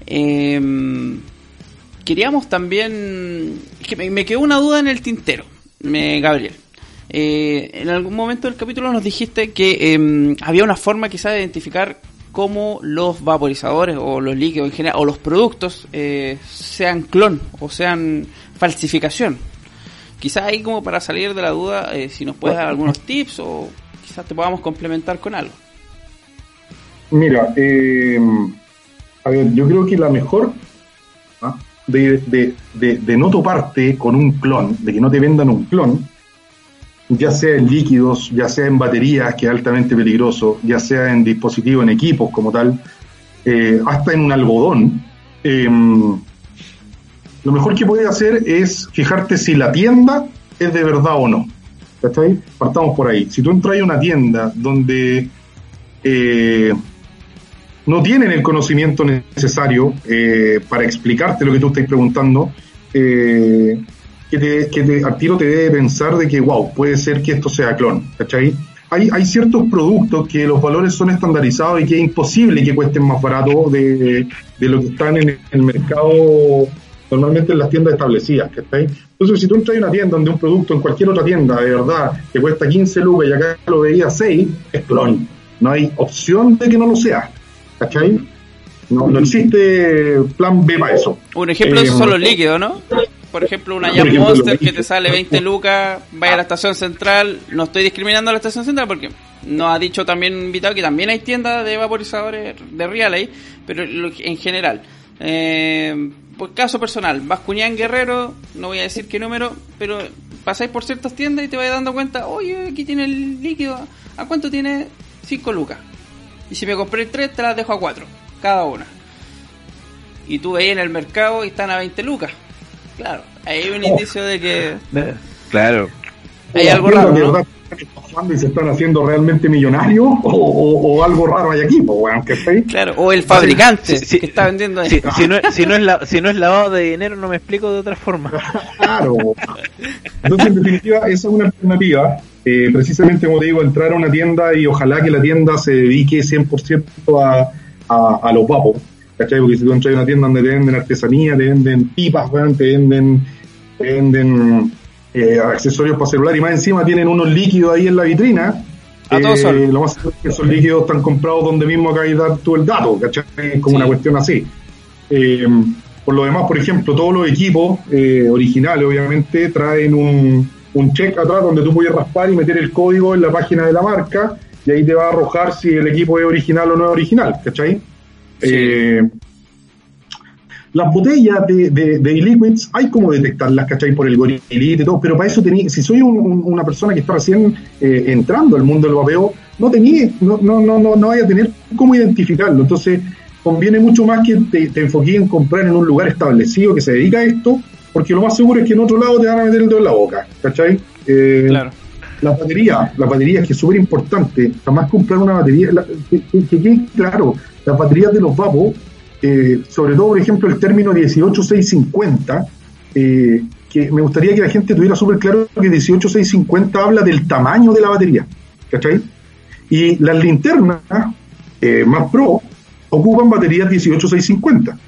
Em, queríamos también, es que me, quedó una duda en el tintero, Gabriel. Eh, en algún momento del capítulo nos dijiste que em, había una forma quizás de identificar cómo los vaporizadores o los líquidos en general o los productos eh, sean clon o sean falsificación. Quizás ahí como para salir de la duda, eh, si nos puedes dar algunos tips o quizás te podamos complementar con algo. Mira, eh, a ver, yo creo que la mejor ¿ah? de, de, de, de no toparte con un clon, de que no te vendan un clon, ya sea en líquidos, ya sea en baterías, que es altamente peligroso, ya sea en dispositivos, en equipos como tal, eh, hasta en un algodón, eh, lo mejor que puedes hacer es fijarte si la tienda es de verdad o no. ¿Cachai? Partamos por ahí. Si tú entras a una tienda donde eh, no tienen el conocimiento necesario eh, para explicarte lo que tú estás preguntando, eh, que, te, que te, al tiro te debe pensar de que, wow, puede ser que esto sea clon, ¿cachai? Hay, hay ciertos productos que los valores son estandarizados y que es imposible que cuesten más barato de, de lo que están en el mercado normalmente en las tiendas establecidas, ¿cachai? Entonces, si tú entras a una tienda donde un producto en cualquier otra tienda, de verdad, que cuesta 15 lucas y acá lo veía 6, es clon. No hay opción de que no lo sea, ¿cachai? No, no existe plan B para eso. Un ejemplo Eh, son los líquidos, ¿no? Por ejemplo, una Jam Monster que te sale 20 lucas, vaya a la estación central. No estoy discriminando a la estación central porque nos ha dicho también un invitado que también hay tiendas de vaporizadores de real ahí, pero en general. Eh, por caso personal, vas Cuñán Guerrero, no voy a decir qué número, pero pasáis por ciertas tiendas y te vais dando cuenta, oye, aquí tiene el líquido, ¿a cuánto tiene? 5 lucas. Y si me compré 3, te las dejo a 4, cada una. Y tú veis en el mercado y están a 20 lucas. Claro, ahí hay un Oh. indicio de que Claro. hay Las algo raro, de ¿no? y se están haciendo realmente millonarios o, o- o algo raro hay aquí, pues. Claro, o el fabricante Sí, sí. que está vendiendo ahí. Si no, si, no es la- si no es lavado de dinero, no me explico de otra forma. Claro. Entonces, en definitiva, esa es una alternativa. Eh, precisamente, como te digo, entrar a una tienda y ojalá que la tienda se dedique 100% a, a, a los vapos. ¿Cachai? Porque si tú entras a una tienda donde te venden artesanía, te venden pipas, te venden, te venden eh, accesorios para celular y más encima tienen unos líquidos ahí en la vitrina. A todo sol. Lo más seguro es que esos líquidos están comprados donde mismo acá y dar tú el dato, ¿cachai? Es como Sí. una cuestión así. Eh, por lo demás, por ejemplo, todos los equipos eh, originales, obviamente, traen un, un check atrás donde tú puedes raspar y meter el código en la página de la marca y ahí te va a arrojar si el equipo es original o no es original, ¿cachai? Eh, las botellas de, de, de e-liquids hay como detectarlas, ¿cachai? Por el gorilite y todo, pero para eso tenía, si soy un- un- una persona que está recién eh, entrando al mundo del vapeo, no tenía, no, no, no, no, no vaya a tener cómo identificarlo. Entonces, conviene mucho más que te, te enfoques en comprar en un lugar establecido que se dedica a esto, porque lo más seguro es que en otro lado te van a meter el dedo en la boca, ¿cachai? Eh, Claro. La batería, la batería que es súper importante, jamás comprar una batería, la- que, que- claro, las baterías de los vapos, eh, sobre todo por ejemplo el término 18650, eh, que me gustaría que la gente tuviera súper claro que 18650 habla del tamaño de la batería, ¿cachai? Y las linternas eh, más pro ocupan baterías 18650,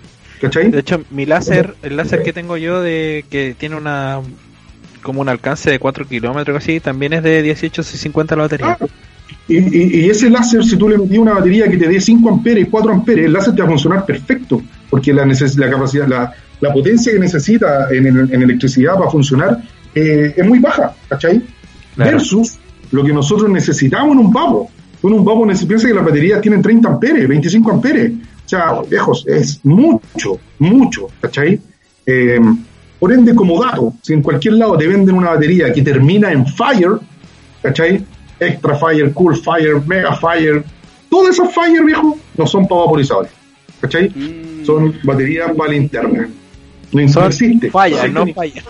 ¿cachai? De hecho, mi láser, el láser que tengo yo, de que tiene una como un alcance de 4 kilómetros así, también es de 1850 la batería. Claro. Y, y- y ese láser, si tú le metías una batería que te dé 5 amperes, 4 amperes, el láser te va a funcionar perfecto, porque la, neces- la capacidad, la, la potencia que necesita en, en- en electricidad para funcionar eh, es muy baja, ¿cachai? Claro. Versus lo que nosotros necesitamos en un vapo. En un vapo piensa que las baterías tienen 30 amperes, 25 amperes. O sea, lejos, es mucho, mucho, ¿cachai? Eh, por ende, como dato, si en cualquier lado te venden una batería que termina en fire, ¿cachai? Extra fire, cool fire, mega fire, todas esas fire, viejo, no son para vaporizadores, ¿cachai? Mm. Son baterías para linterna. No, no existe. falla, no falla.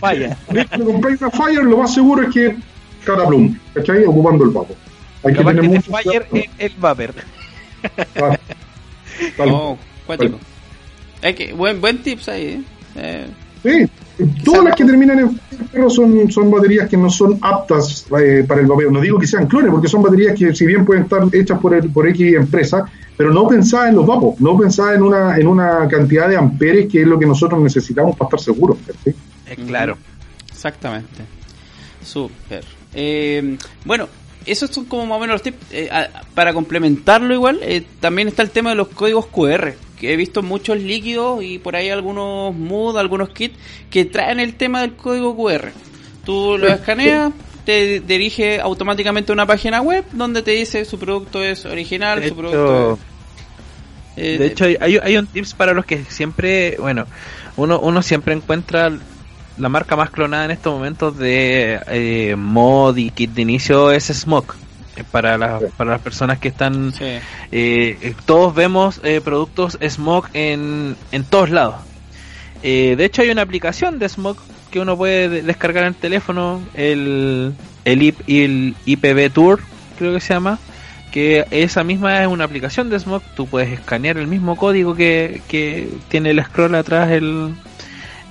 falla. cuando compráis una Fire, lo más seguro es que Cataplum, ¿cachai? Ocupando el vapo. Hay que tener mucho fire cuidado. el, vapor. Tal- Oh, cuático. Hay que, buen, buen tips ahí, ¿eh? Eh, Sí, todas las que terminan en ferro son, son baterías que no son aptas eh, para el vapeo. No digo que sean clones, porque son baterías que si bien pueden estar hechas por, el, por X empresa, pero no pensadas en los vapos, no pensadas en una, en una cantidad de amperes que es lo que nosotros necesitamos para estar seguros. ¿sí? Claro. Exactamente. Súper. Eh, bueno, esos son como más o menos los tips. Eh, a- para complementarlo igual, eh, también está el tema de los códigos QR. Que he visto muchos líquidos y por ahí algunos mood, algunos kits que traen el tema del código QR. Tú lo escaneas, te dirige automáticamente a una página web donde te dice su producto es original, De su producto hecho, es... eh, de hecho hay, hay- hay un tips para los que siempre, bueno, uno, uno siempre encuentra la marca más clonada en estos momentos de eh, mod y kit de inicio es Smoke. Eh, Para, las para las personas que están sí. eh, eh, todos vemos eh, productos Smoke en, en todos lados. Eh, de hecho hay una aplicación de Smoke que uno puede de- descargar en el teléfono, el, el, IP, el IPB Tour, creo que se llama, que esa misma es una aplicación de Smoke, tú puedes escanear el mismo código que, que tiene el scroll atrás, el,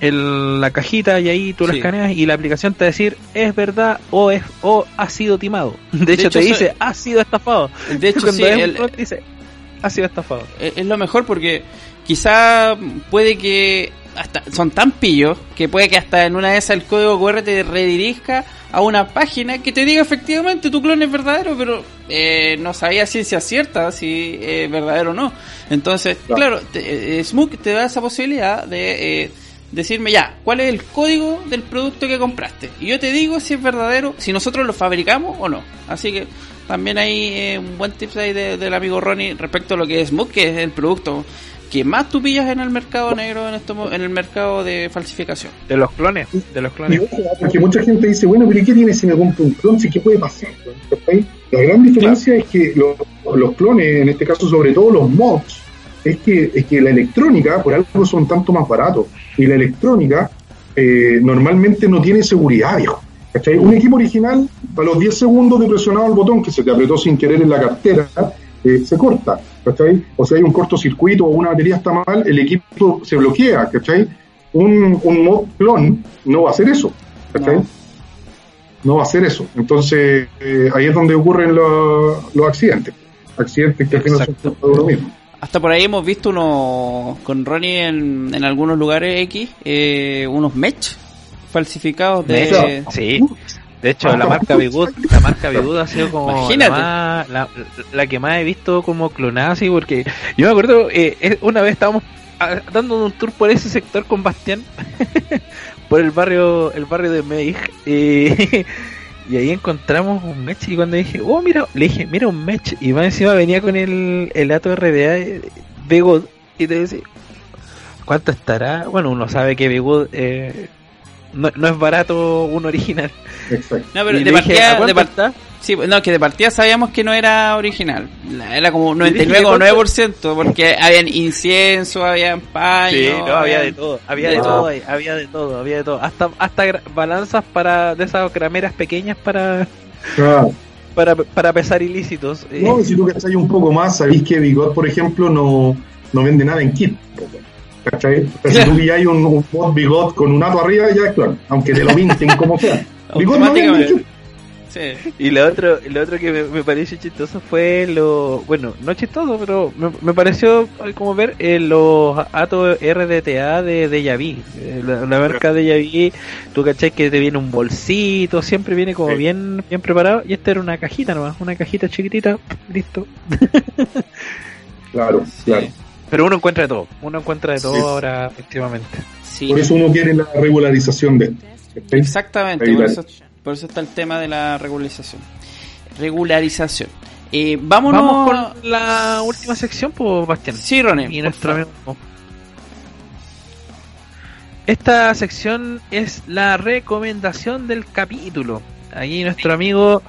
el- la cajita y ahí tú lo Sí. escaneas y la aplicación te va a decir es verdad o es o ha sido timado. De, hecho, hecho, te dice ha sido estafado. De hecho, Cuando sí, es el- dice ha sido estafado. es es lo mejor porque quizá puede que hasta son tan pillos que puede que hasta en una de esas el código QR te redirija a una página que te diga efectivamente tu clon es verdadero, pero eh, no sabía ciencia cierta si es verdadero o no. Entonces, Claro. claro, te- eh, Smook te da esa posibilidad de eh, decirme ya, ¿cuál es el código del producto que compraste? Y yo te digo si es verdadero, si nosotros lo fabricamos o no. Así que también hay eh, un buen tips ahí de- del amigo Ronnie respecto a lo que es Smook, que es el producto que más tú pillas en el mercado negro, en, esto, en el mercado de falsificación. De los clones, de los clones. porque mucha gente dice, bueno, pero ¿y ¿qué tiene si me compro un clon? ¿Sí, ¿Qué puede pasar? La gran diferencia es que los, los clones, en este caso sobre todo los mods, es que, es que la electrónica, por algo son tanto más baratos, y la electrónica eh, normalmente no tiene seguridad, viejo. ¿Cachai? Un equipo original, a los 10 segundos de presionado el botón que se te apretó sin querer en la cartera, eh, se corta, ¿cachai? O si hay un cortocircuito o una batería está mal, el equipo se bloquea, ¿cachai? Un, un mod clon no va a hacer eso, ¿cachai? No. No, va a hacer eso. Entonces, eh, ahí es donde ocurren los, los accidentes. Accidentes que al final son todo lo mismo. Hasta por ahí hemos visto unos, con Ronnie en, en algunos lugares X, eh, unos match falsificados de... Mech. Sí. De hecho, la marca Bigood, la marca Bigood ha sido como la, más- la, la que más he visto como clonada, así, porque yo me acuerdo, eh, una vez estábamos ah, dando un tour por ese sector con Bastián, por el barrio, el barrio de Meij, eh, y ahí encontramos un match y cuando dije, oh mira, le dije, mira un match, y más encima venía con el, el dato RDA de Bigood, y te decía, ¿cuánto estará? Bueno, uno sabe que Bigood eh, no, no es barato un original. Exacto. No, pero Y de partida, ¿a cuánto de par- está? sí, no, que de partida sabíamos que no era original. Era como Le dije, 99,9% porque habían incienso, habían paños. Sí, no, había de todo, había de de, todo. había de todo, había de todo. Hasta, hasta balanzas para, de esas grameras pequeñas para, Claro. para, para pesar ilícitos. No, si tú cachai un poco más, sabéis que Bigot, por ejemplo, no, no vende nada en kit. ¿Cachai? O sea, si tú pilláis un, un bot Bigot con un ato arriba, ya es claro, aunque te lo pinten como sea. Bigot no. Sí. Y lo otro, lo otro que me, me pareció chistoso fue lo, bueno, no chistoso, pero me, me pareció como ver eh, los atos RDTA de Vu. Eh, La, la marca Deja Vu, tú cachai que te viene un bolsito, siempre viene como Sí. bien, bien preparado, y esta era una cajita nomás, una cajita chiquitita, listo. Claro, claro. Pero uno encuentra de todo, uno encuentra de todo Sí. ahora, efectivamente. Sí. Por eso uno quiere la regularización de. ¿cachai? Exactamente, por eso, por eso está el tema de la regularización. Regularización. Eh, vámonos. Vamos con la última sección, pues, Bastián. Sí, Ronnie. Y nuestro favor. amigo. Esta sección es la recomendación del capítulo. Ahí nuestro amigo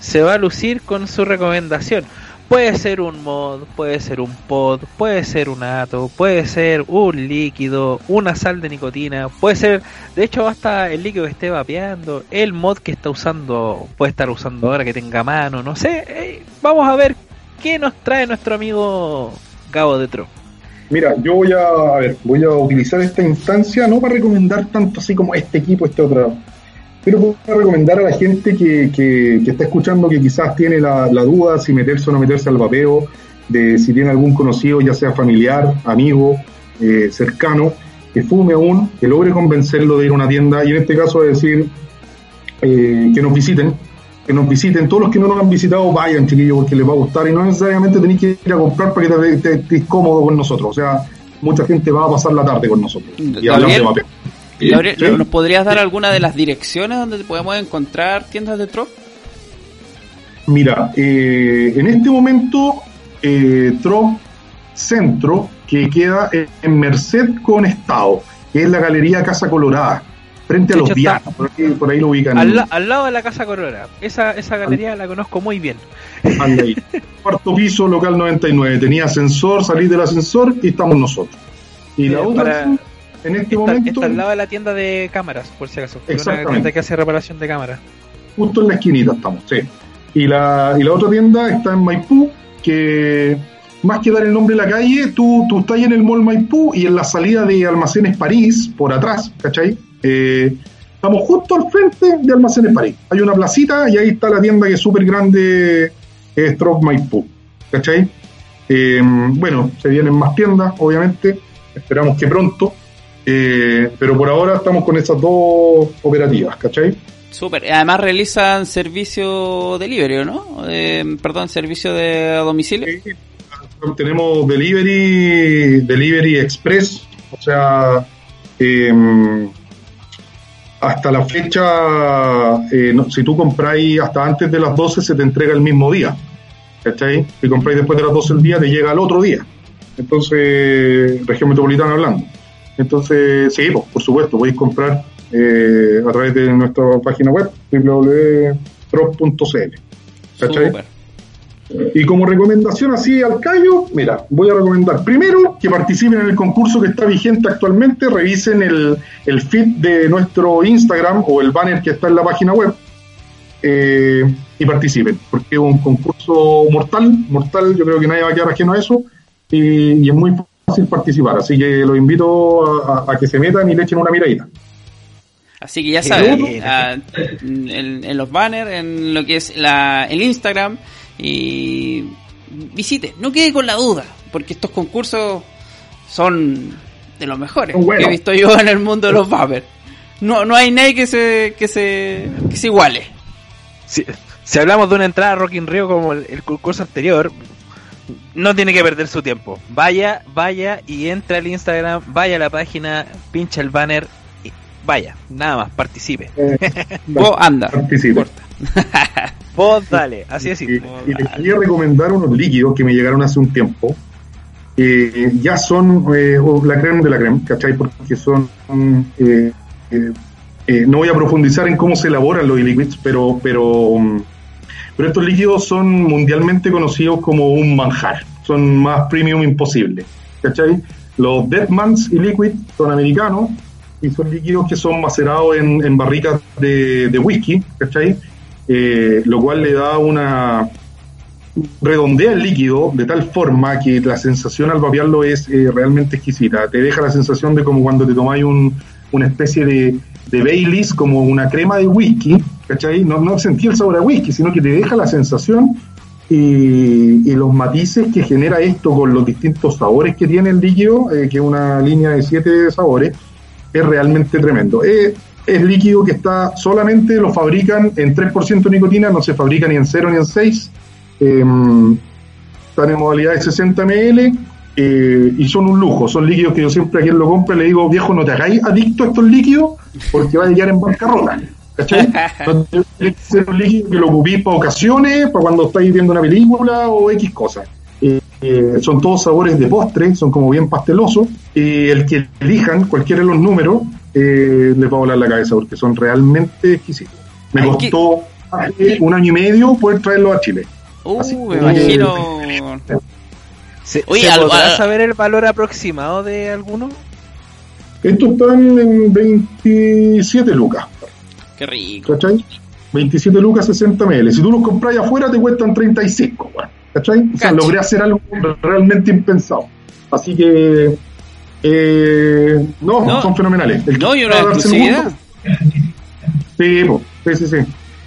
se va a lucir con su recomendación. Puede ser un mod, puede ser un pod, puede ser un ato, puede ser un líquido, una sal de nicotina, puede ser, de hecho hasta el líquido que esté vapeando, el mod que está usando, puede estar usando ahora que tenga mano, no sé. eh, vamos a ver qué nos trae nuestro amigo Gabo de Tro. Mira, yo voy a, a ver, voy a utilizar esta instancia no para recomendar tanto así como este equipo, este otro, pero voy a recomendar a la gente que, que, que está escuchando que quizás tiene la, la, duda si meterse o no meterse al vapeo, de si tiene algún conocido, ya sea familiar, amigo, eh, cercano, que fume aún, que logre convencerlo de ir a una tienda y en este caso decir eh, que nos visiten, que nos visiten, todos los que no nos han visitado vayan chiquillos porque les va a gustar. Y no necesariamente tenéis que ir a comprar para que te estés cómodo con nosotros, o sea, mucha gente va a pasar la tarde con nosotros. Y hablar de vapeo. Gabriel, ¿Sí? ¿nos podrías dar alguna de las direcciones donde podemos encontrar tiendas de Trop? Mira, eh, en este momento, eh, Trop Centro, que queda en Merced con Estado, que es la Galería Casa Colorada, frente a los Dianas, por, ahí, por ahí lo ubican. Al, al, lado de la Casa Colorada, esa, esa galería al, la conozco muy bien. Ahí. Cuarto piso, local 99, tenía ascensor, salí del ascensor y estamos nosotros. Y la otra... Para en este está, momento. Está al lado de la tienda de cámaras, por si acaso. Exactamente. Una tienda que hace reparación de cámaras. Justo en la esquinita estamos, sí. Y la, y la otra tienda está en Maipú, que más que dar el nombre de la calle, tú, tú estás en el Mall Maipú y en la salida de Almacenes París, por atrás, ¿cachai? Eh, estamos justo al frente de Almacenes París. Hay una placita y ahí está la tienda que es súper grande, es Trop Maipú, ¿cachai? Eh, bueno, se vienen más tiendas, obviamente. Esperamos que pronto. Eh, pero por ahora estamos con esas dos operativas, ¿cachai? Súper. Además realizan servicio delivery, ¿no? Eh, perdón, servicio de domicilio. Sí. Tenemos delivery, delivery express, o sea, eh, hasta la fecha, eh, no, si tú compráis hasta antes de las 12 se te entrega el mismo día, ¿cachai? Si compráis después de las 12 del día te llega al otro día. Entonces, región metropolitana hablando. Entonces, sí, pues, por supuesto, podéis comprar eh, a través de nuestra página web www.trop.cl. ¿Cachai? Y como recomendación así al callo, mira, voy a recomendar primero que participen en el concurso que está vigente actualmente, revisen el, el feed de nuestro Instagram o el banner que está en la página web eh, y participen, porque es un concurso mortal, mortal, yo creo que nadie va a quedar ajeno a eso y, y es muy fácil participar, así que los invito a, a, que se metan y le echen una miradita. Así que ya saben, en, en, los banners, en lo que es la, el Instagram, y visite, no quede con la duda, porque estos concursos son de los mejores bueno. que he visto yo en el mundo de los vapers. No, no hay nadie que se, que se, que se iguale. Si, si hablamos de una entrada a Rock in Rio como el, el concurso anterior, no tiene que perder su tiempo. Vaya, vaya y entra al Instagram, vaya a la página, pincha el banner y vaya, nada más, participe. Eh, Vos anda, participe. Vos dale, así es. Y, y les quería recomendar unos líquidos que me llegaron hace un tiempo. Eh, ya son eh, la crema de la crema, ¿cachai? Porque son. Eh, no voy a profundizar en cómo se elaboran los liquids, pero, pero, pero estos líquidos son mundialmente conocidos como un manjar. Son más premium imposible, ¿cachai? Los Deadmans y Liquid son americanos y son líquidos que son macerados en, en barricas de, de whisky, ¿cachai? Eh, lo cual le da una redondea el líquido de tal forma que la sensación al vapearlo es eh, realmente exquisita. Te deja la sensación de como cuando te tomáis un, una especie de, de Baileys, como una crema de whisky, ¿cachai? No, no sentí el sabor a whisky, sino que te deja la sensación y, los matices que genera esto con los distintos sabores que tiene el líquido, eh, que es una línea de siete sabores, es realmente tremendo. Eh, es líquido que está solamente lo fabrican en 3% de nicotina, no se fabrica ni en 0 ni en 6. Eh, están en modalidad de 60 ml eh, y son un lujo. Son líquidos que yo siempre a quien lo compre le digo, viejo, no te hagáis adicto a estos líquidos porque va a llegar en bancarrota. ¿Cachai? No tiene que ser un líquido que lo ocupéis para ocasiones, para cuando estáis viendo una película o X cosas. Eh, eh, son todos sabores de postre, son como bien pastelosos. Y el que elijan, cualquiera de los números, eh, les va a volar la cabeza porque son realmente exquisitos. Me costó un año y medio poder traerlos a Chile. Uh, Así, me imagino. ¿Se, Oye, ¿se podrá saber el valor aproximado de alguno? Estos están en 27 lucas. Qué rico. ¿Cachai? 27 lucas 60 ml. Si tú los compras afuera te cuestan 35. ¿Cachai? O sea, logré hacer algo realmente impensado. Así que, eh, no, No. son fenomenales. El No, y una exclusividad. Sí, sí, sí, sí.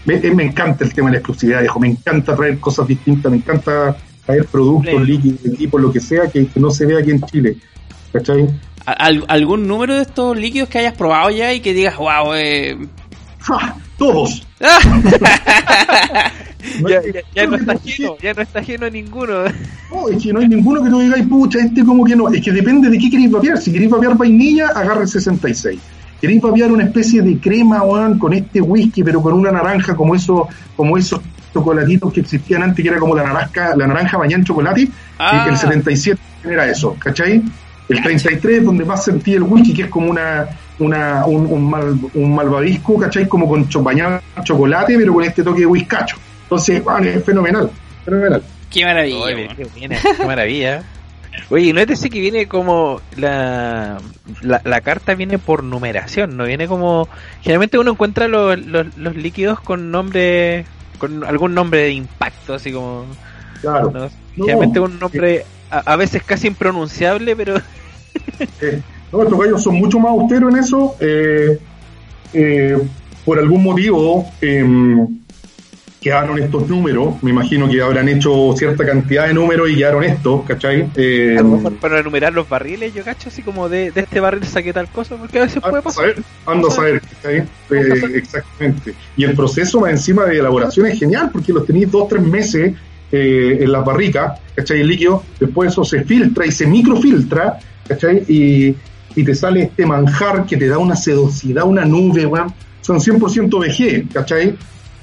Me, eh, me encanta el tema de la exclusividad, viejo. Me encanta traer cosas distintas, me encanta traer productos, líquidos, equipos, lo que sea, que, que no se vea aquí en Chile. ¿Cachai? ¿Al- ¿Algún número de estos líquidos que hayas probado ya y que digas, wow, eh... ¡Ja! Todos. Ya, ya- ya no está ajeno, ya no está ajeno ninguno. No, es que no hay ninguno que tú digas, pucha, este como que no. Es que depende de qué queréis vapear. Si queréis vapear vainilla, agarre el 66. Queréis vapear una especie de crema, weón, con este whisky, pero con una naranja como eso, como esos chocolatitos que existían antes, que era como la naranja, la naranja bañada en chocolate. Ah. Y el 77 era eso, ¿cachai? El 33 donde más sentí el whisky, que es como una, una un, un, mal, un malvavisco, ¿cachai? Como con cho- bañado en chocolate, pero con este toque de whiskacho. Entonces, vale, es fenomenal, fenomenal. ¡Qué maravilla! Oye, qué, buena, qué maravilla. Oye, no es que viene como la, la, la carta viene por numeración, no viene como generalmente uno encuentra los, los, los líquidos con nombre con algún nombre de impacto, así como Claro. ¿no? No. generalmente un nombre a, a veces casi impronunciable, pero Eh, no, estos gallos son mucho más austeros en eso. eh, eh, por algún motivo em, quedaron estos números. Me imagino que habrán hecho cierta cantidad de números y quedaron estos, ¿cachai? Eh, a lo mejor para enumerar los barriles, yo cacho así como de, de este barril saqué tal cosa, porque a veces puede pasar. anda a saber, ¿cachai? Eh, exactamente. Y el proceso más encima de elaboración es genial porque los tenéis dos, tres meses eh, en la barrica, ¿cachai? El líquido, después eso se filtra y se microfiltra, ¿cachai? Y, y te sale este manjar que te da una sedosidad, una nube, weón. Son 100% VG, ¿cachai?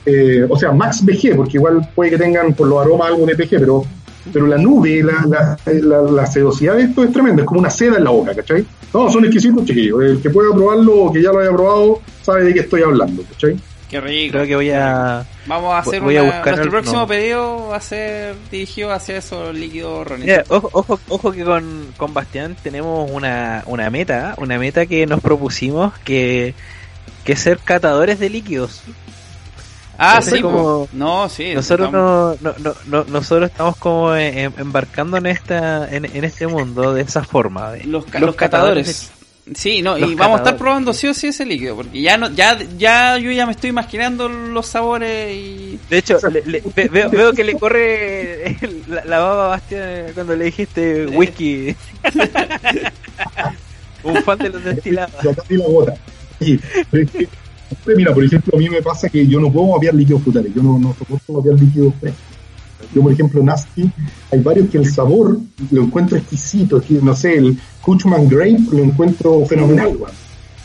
Eh, o sea, max VG, porque igual puede que tengan por los aromas algo de VG, pero, pero la nube, la, la, la, la sedosidad de esto es tremenda, es como una seda en la boca, ¿cachai? No, son exquisitos, chiquillos. El que pueda probarlo o que ya lo haya probado sabe de qué estoy hablando, ¿cachai? ¡Qué rico! Creo que voy a Vamos a hacer voy a una- buscar nuestro el- próximo no. pedido va a ser dirigido hacia esos líquidos. Mira, ojo, ojo, ojo que con, con Bastián tenemos una, una meta, una meta que nos propusimos que, que ser catadores de líquidos. Ah, Entonces, sí, como- no, sí. Nosotros estamos- no, no, no, no- nosotros estamos como em- embarcando en esta, en, en este mundo de esa forma. de- los, ca- los catadores. Sí, no, y vamos a estar probando sí o sí ese líquido, porque ya no, ya, ya yo ya me estoy imaginando los sabores y De hecho, le- le- ve- veo, veo que le corre la, la baba a Bastián cuando le dijiste whisky. Un fan de los destilados. la bota. Sí, pero es que, hombre, mira, por ejemplo, a mí me pasa que yo no puedo vapear líquidos frutales, yo no, no soporto vapear líquidos frescos. Yo, por ejemplo, Nasty, hay varios que el sabor lo encuentro exquisito, que, no sé, el Kuchman Grape lo encuentro fenomenal, weón.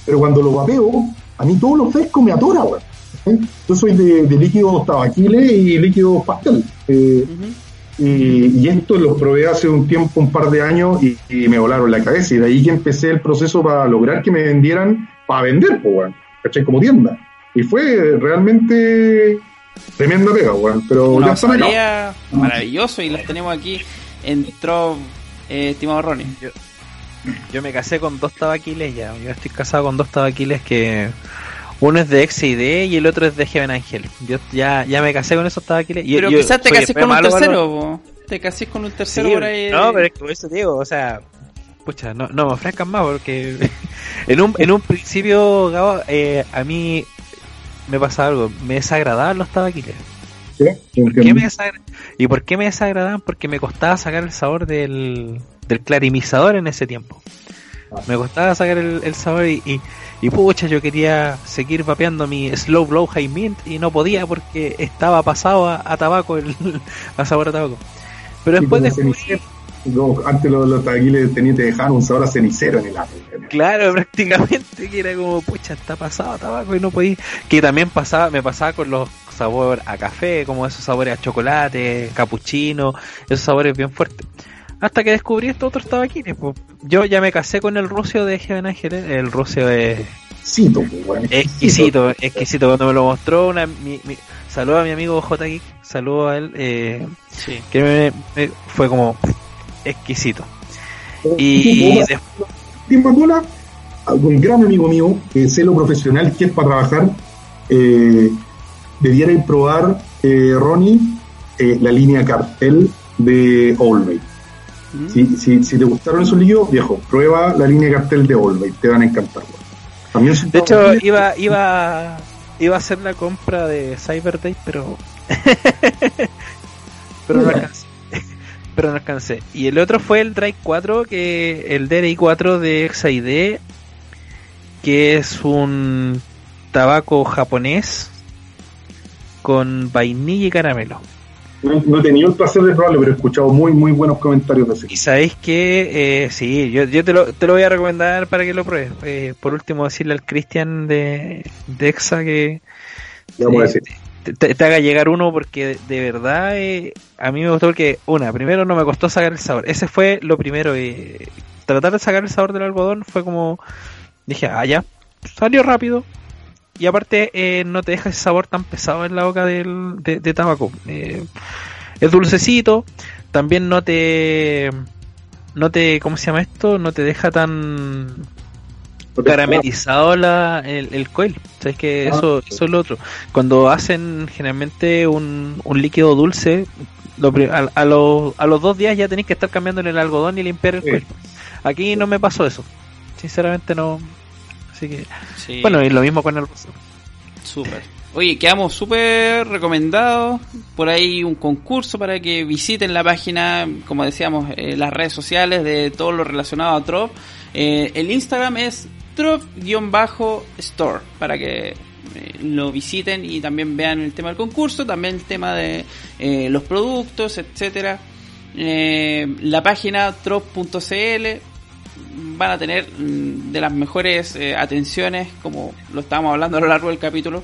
Pero cuando lo vapeo, a mí todo lo fresco me atora. ¿Eh? Yo soy de, de líquidos tabaquiles y líquidos pastel. Eh, y, y esto lo probé hace un tiempo, un par de años, y, y me volaron la cabeza. Y de ahí que empecé el proceso para lograr que me vendieran, para vender, pues, ¿cachai? Como tienda. Y fue realmente tremenda pega, weón. Pero ya una están acá. salía maravilloso y los tenemos aquí. Entró, eh, estimado Ronnie. Yo me casé con dos tabaquiles ya. Yo estoy casado con dos tabaquiles que uno es de XID y el otro es de Heaven Angel. Yo ya, ya me casé con esos tabaquiles. Y- Pero yo quizás te re con un tercero. Te cases con un tercero Sí, por ahí. No, pero es que por eso digo, o sea, pucha, no, no me ofrezcan más porque en un, en un principio, Gabo, eh, a mí me pasa algo, me desagradaban los tabaquiles. ¿Sí? ¿Por qué me ¿Y por qué me desagradaban? Porque me costaba sacar el sabor del, del clarimizador en ese tiempo. Me costaba sacar el, el sabor y, y, y, pucha, yo quería seguir vapeando mi Slow Blow High Mint y no podía porque estaba pasado a, a tabaco, el, a sabor a tabaco. Pero Sí, después como descubrí, antes los, los tabaquiles tenían, te dejaban un sabor a cenicero en el aire. claro, prácticamente que era como, pucha, está pasado a tabaco y no podía. Que también pasaba, me pasaba con los sabores a café, como esos sabores a chocolate, capuchino, esos sabores bien fuertes. Hasta que descubrí estos otros tabaquines. pues. Yo ya me casé con el rucio de Heaven Angel, ¿eh? el es Exquisito, pues, weón, exquisito, exquisito. Cuando me lo mostró, una, mi, mi- saludo a mi amigo J. Geek, saludo a él, eh, Sí. que me- me- fue como exquisito. Y Y Tim Cola, un gran amigo mío, que sé lo profesional que es para trabajar, eh, debiera ir probar, eh, Ronnie, eh, la línea cartel de Allway. Si, si, si te gustaron esos líquidos, viejo, prueba la línea cartel de Olva y te van a encantar. También De hecho, iba, iba, iba a hacer la compra de Cyber Day, pero. pero no alcancé. Pero no alcancé. Y el otro fue el Drive 4, que el DRI 4 de XID, que es un tabaco japonés con vainilla y caramelo. no, no he tenido el placer de probarlo, pero he escuchado muy, muy buenos comentarios de ese. Y sabéis que, eh, sí, yo, yo te, lo, te lo voy a recomendar para que lo pruebes. Eh, por último, decirle al Cristian de, de EXA que eh, decir. Te, haga llegar uno porque de, verdad eh, a mí me gustó porque, una, primero no me costó sacar el sabor. Ese fue lo primero. eh, tratar de sacar el sabor del algodón fue como, dije, ah, ya, salió rápido. Y aparte eh, no te deja ese sabor tan pesado en la boca del, de, de tabaco. Eh, es dulcecito, también no te... No te, ¿cómo se llama esto? No te deja tan caramelizado la, el, el coil. Sabes que Ah, eso, sí. eso es lo otro. Cuando hacen generalmente un, un líquido dulce, lo a, a los, a los dos días ya tenéis que estar cambiando el algodón y limpiar el Sí. coil. Aquí no me pasó eso. Sinceramente no. Así que, Sí. bueno, y lo mismo con el rosa. Súper. Oye, quedamos súper recomendados. Por ahí un concurso para que visiten la página, como decíamos, eh, las redes sociales de todo lo relacionado a Trop. Eh, el Instagram es Trop-store para que eh, lo visiten y también vean el tema del concurso, también el tema de eh, los productos, etcétera. Eh, la página trop.cl van a tener mm, de las mejores atenciones, como lo estábamos hablando a lo largo del capítulo.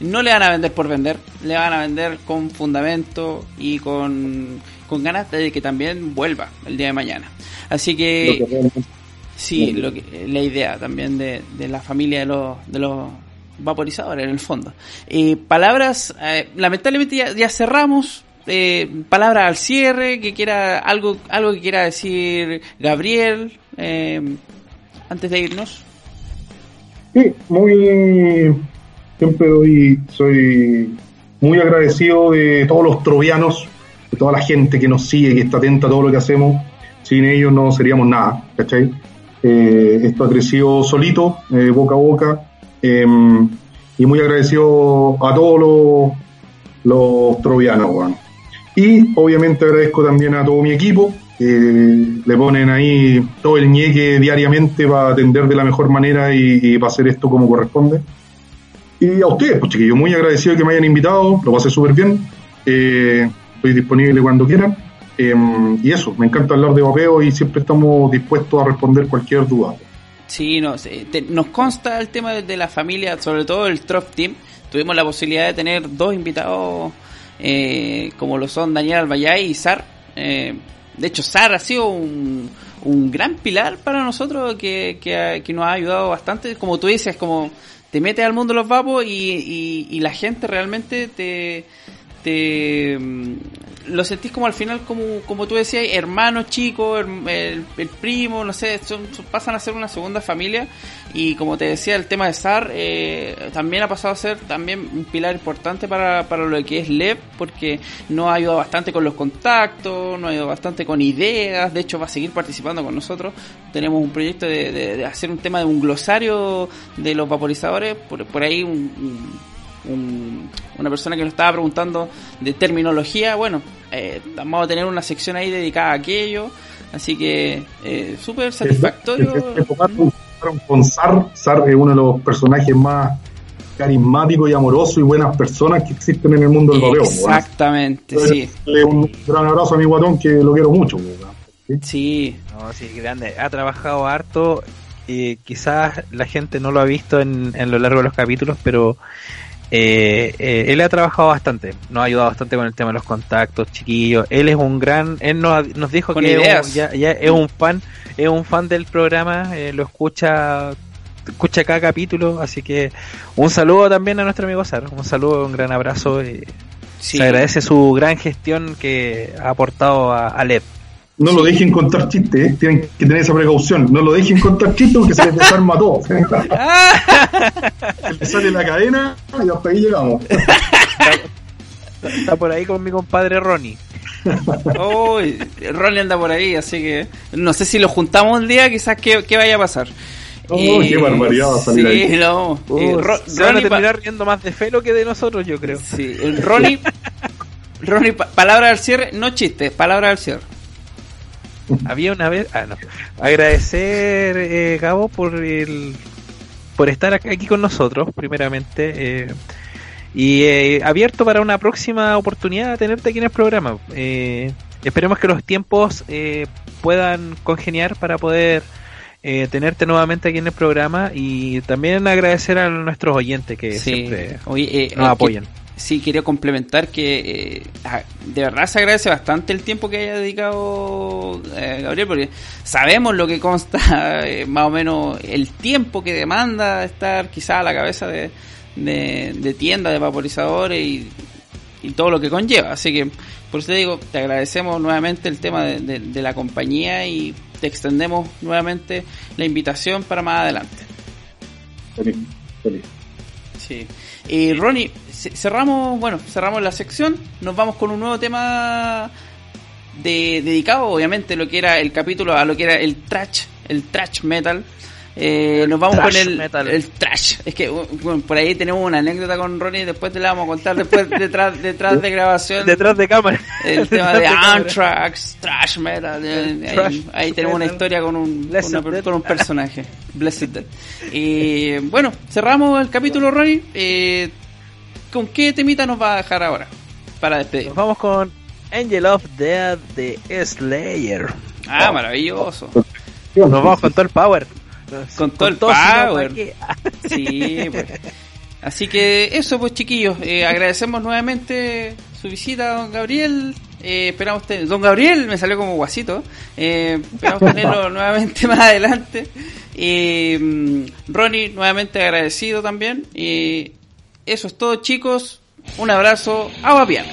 No le van a vender por vender, le van a vender con fundamento y con, con ganas de que también vuelva el día de mañana. Así que, sí, lo que, la idea también de, de la familia de los, de los vaporizadores en el fondo. Eh, palabras, eh, lamentablemente ya, ya cerramos. Eh, palabras al cierre, que quiera algo, algo que quiera decir Gabriel eh, antes de irnos. Sí, muy. Siempre doy, soy muy agradecido de todos los trovianos, de toda la gente que nos sigue, que está atenta a todo lo que hacemos. Sin ellos no seríamos nada, ¿cachai? Eh, esto ha crecido solito, eh, boca a boca. eh, y muy agradecido a todos los, los trovianos. Y obviamente agradezco también a todo mi equipo, que le ponen ahí todo el ñeque diariamente para atender de la mejor manera y, y para hacer esto como corresponde. Y a ustedes, pues chiquillos, muy agradecido de que me hayan invitado, lo pasé súper bien. Eh, estoy disponible cuando quieran. Eh, y eso, me encanta hablar de vapeo y siempre estamos dispuestos a responder cualquier duda. Sí, eh, te- nos consta el tema de, la familia, sobre todo el Trop Team. Tuvimos la posibilidad de tener dos invitados eh, como lo son Daniel Albayay y Sar. Eh, de hecho, Sar ha sido un, un gran pilar para nosotros que, que, que nos ha ayudado bastante. Como tú dices, como te metes al mundo de los vapos y, y, y la gente realmente te, te mm, lo sentís como al final como, como tú decías hermano chico el, el primo no sé son- pasan a ser una segunda familia. Y como te decía el tema de SAR eh, también ha pasado a ser también un pilar importante para, para lo que es LEP porque nos ha ayudado bastante con los contactos nos ha ayudado bastante con ideas. De hecho va a seguir participando con nosotros. Tenemos un proyecto de, de- de hacer un tema de un glosario de los vaporizadores. Por, por ahí un- un un- una persona que nos estaba preguntando de terminología, bueno, eh, vamos a tener una sección ahí dedicada a aquello, así que eh, súper satisfactorio. Con Sar, Sar es uno de los personajes más carismáticos y amorosos y buenas personas que existen en el mundo del weón. Exactamente, sí, Le un gran abrazo a mi guatón que lo quiero mucho. weón. sí, No, sí, grande. Ha trabajado harto. eh, quizás la gente no lo ha visto en, en lo largo de los capítulos, pero eh, eh, él ha trabajado bastante. Nos ha ayudado bastante con el tema de los contactos, chiquillos. Él es un gran. Él nos, nos dijo Con que es ya, ya es un fan, es un fan del programa. eh, lo escucha escucha cada capítulo, así que un saludo también a nuestro amigo Sar, un saludo, un gran abrazo, sí. se agradece su gran gestión que ha aportado a, a LED. No lo dejen contar chistes, ¿eh? tienen que tener esa precaución. No lo dejen contar chistes porque se les desarma todo. Se les sale la cadena y hasta ahí llegamos. Está por ahí con mi compadre Ronnie. Uy, Ronnie anda por ahí, así que no sé si lo juntamos un día, quizás qué, qué vaya a pasar. Oh, qué barbaridad va a salir sí, ahí. no. Uh, Eh, Ro- se van a terminar riendo más de Felo que de nosotros, yo creo. Sí, el Ronnie. Ronnie, pa- palabra del cierre, no chistes, palabra del cierre. Había una vez, ah, no. Agradecer, eh, Gabo, por el, por estar aquí con nosotros, primeramente, eh, y eh, abierto para una próxima oportunidad de tenerte aquí en el programa. Eh, esperemos que los tiempos eh, puedan congeniar para poder eh, tenerte nuevamente aquí en el programa y también agradecer a nuestros oyentes que siempre Oye, eh, nos apoyan. Sí, quería complementar que eh, ah, de verdad se agradece bastante el tiempo que haya dedicado eh, Gabriel, porque sabemos lo que consta, eh, más o menos el tiempo que demanda estar quizá a la cabeza de, de, de tiendas de vaporizadores y, y todo lo que conlleva. Así que, por eso te digo, te agradecemos nuevamente el tema de, de- de la compañía y te extendemos nuevamente la invitación para más adelante. Feliz, feliz. Sí. Y Ronnie, cerramos, bueno, cerramos la sección, nos vamos con un nuevo tema de, dedicado obviamente lo que era el capítulo, a lo que era el trash, el trash metal. Eh, nos vamos con el, metal. el trash. Es que bueno, por ahí tenemos una anécdota con Ronnie, después te la vamos a contar después detrás, detrás de grabación. Detrás de cámara. el tema de cámara. Anthrax, trash metal. eh, ahí- Trash ahí tenemos una historia con un, con, una- un personaje. Blessed Dead. Y bueno, cerramos el capítulo, Ronnie. Eh, ¿Con qué temita nos va a dejar ahora? Para despedir. Nos vamos con Angel of Death de Slayer. Ah, maravilloso. Nos vamos con todo el power. Con todo el si no, ¿pa' power. Sí, pues. Así que eso, pues chiquillos, eh, agradecemos nuevamente su visita, don Gabriel. Eh, esperamos tener... Don Gabriel me salió como guasito. Eh, esperamos tenerlo nuevamente más adelante. Y mm, Ronnie, nuevamente agradecido también. Eso es todo, chicos. Un abrazo. Agua piano.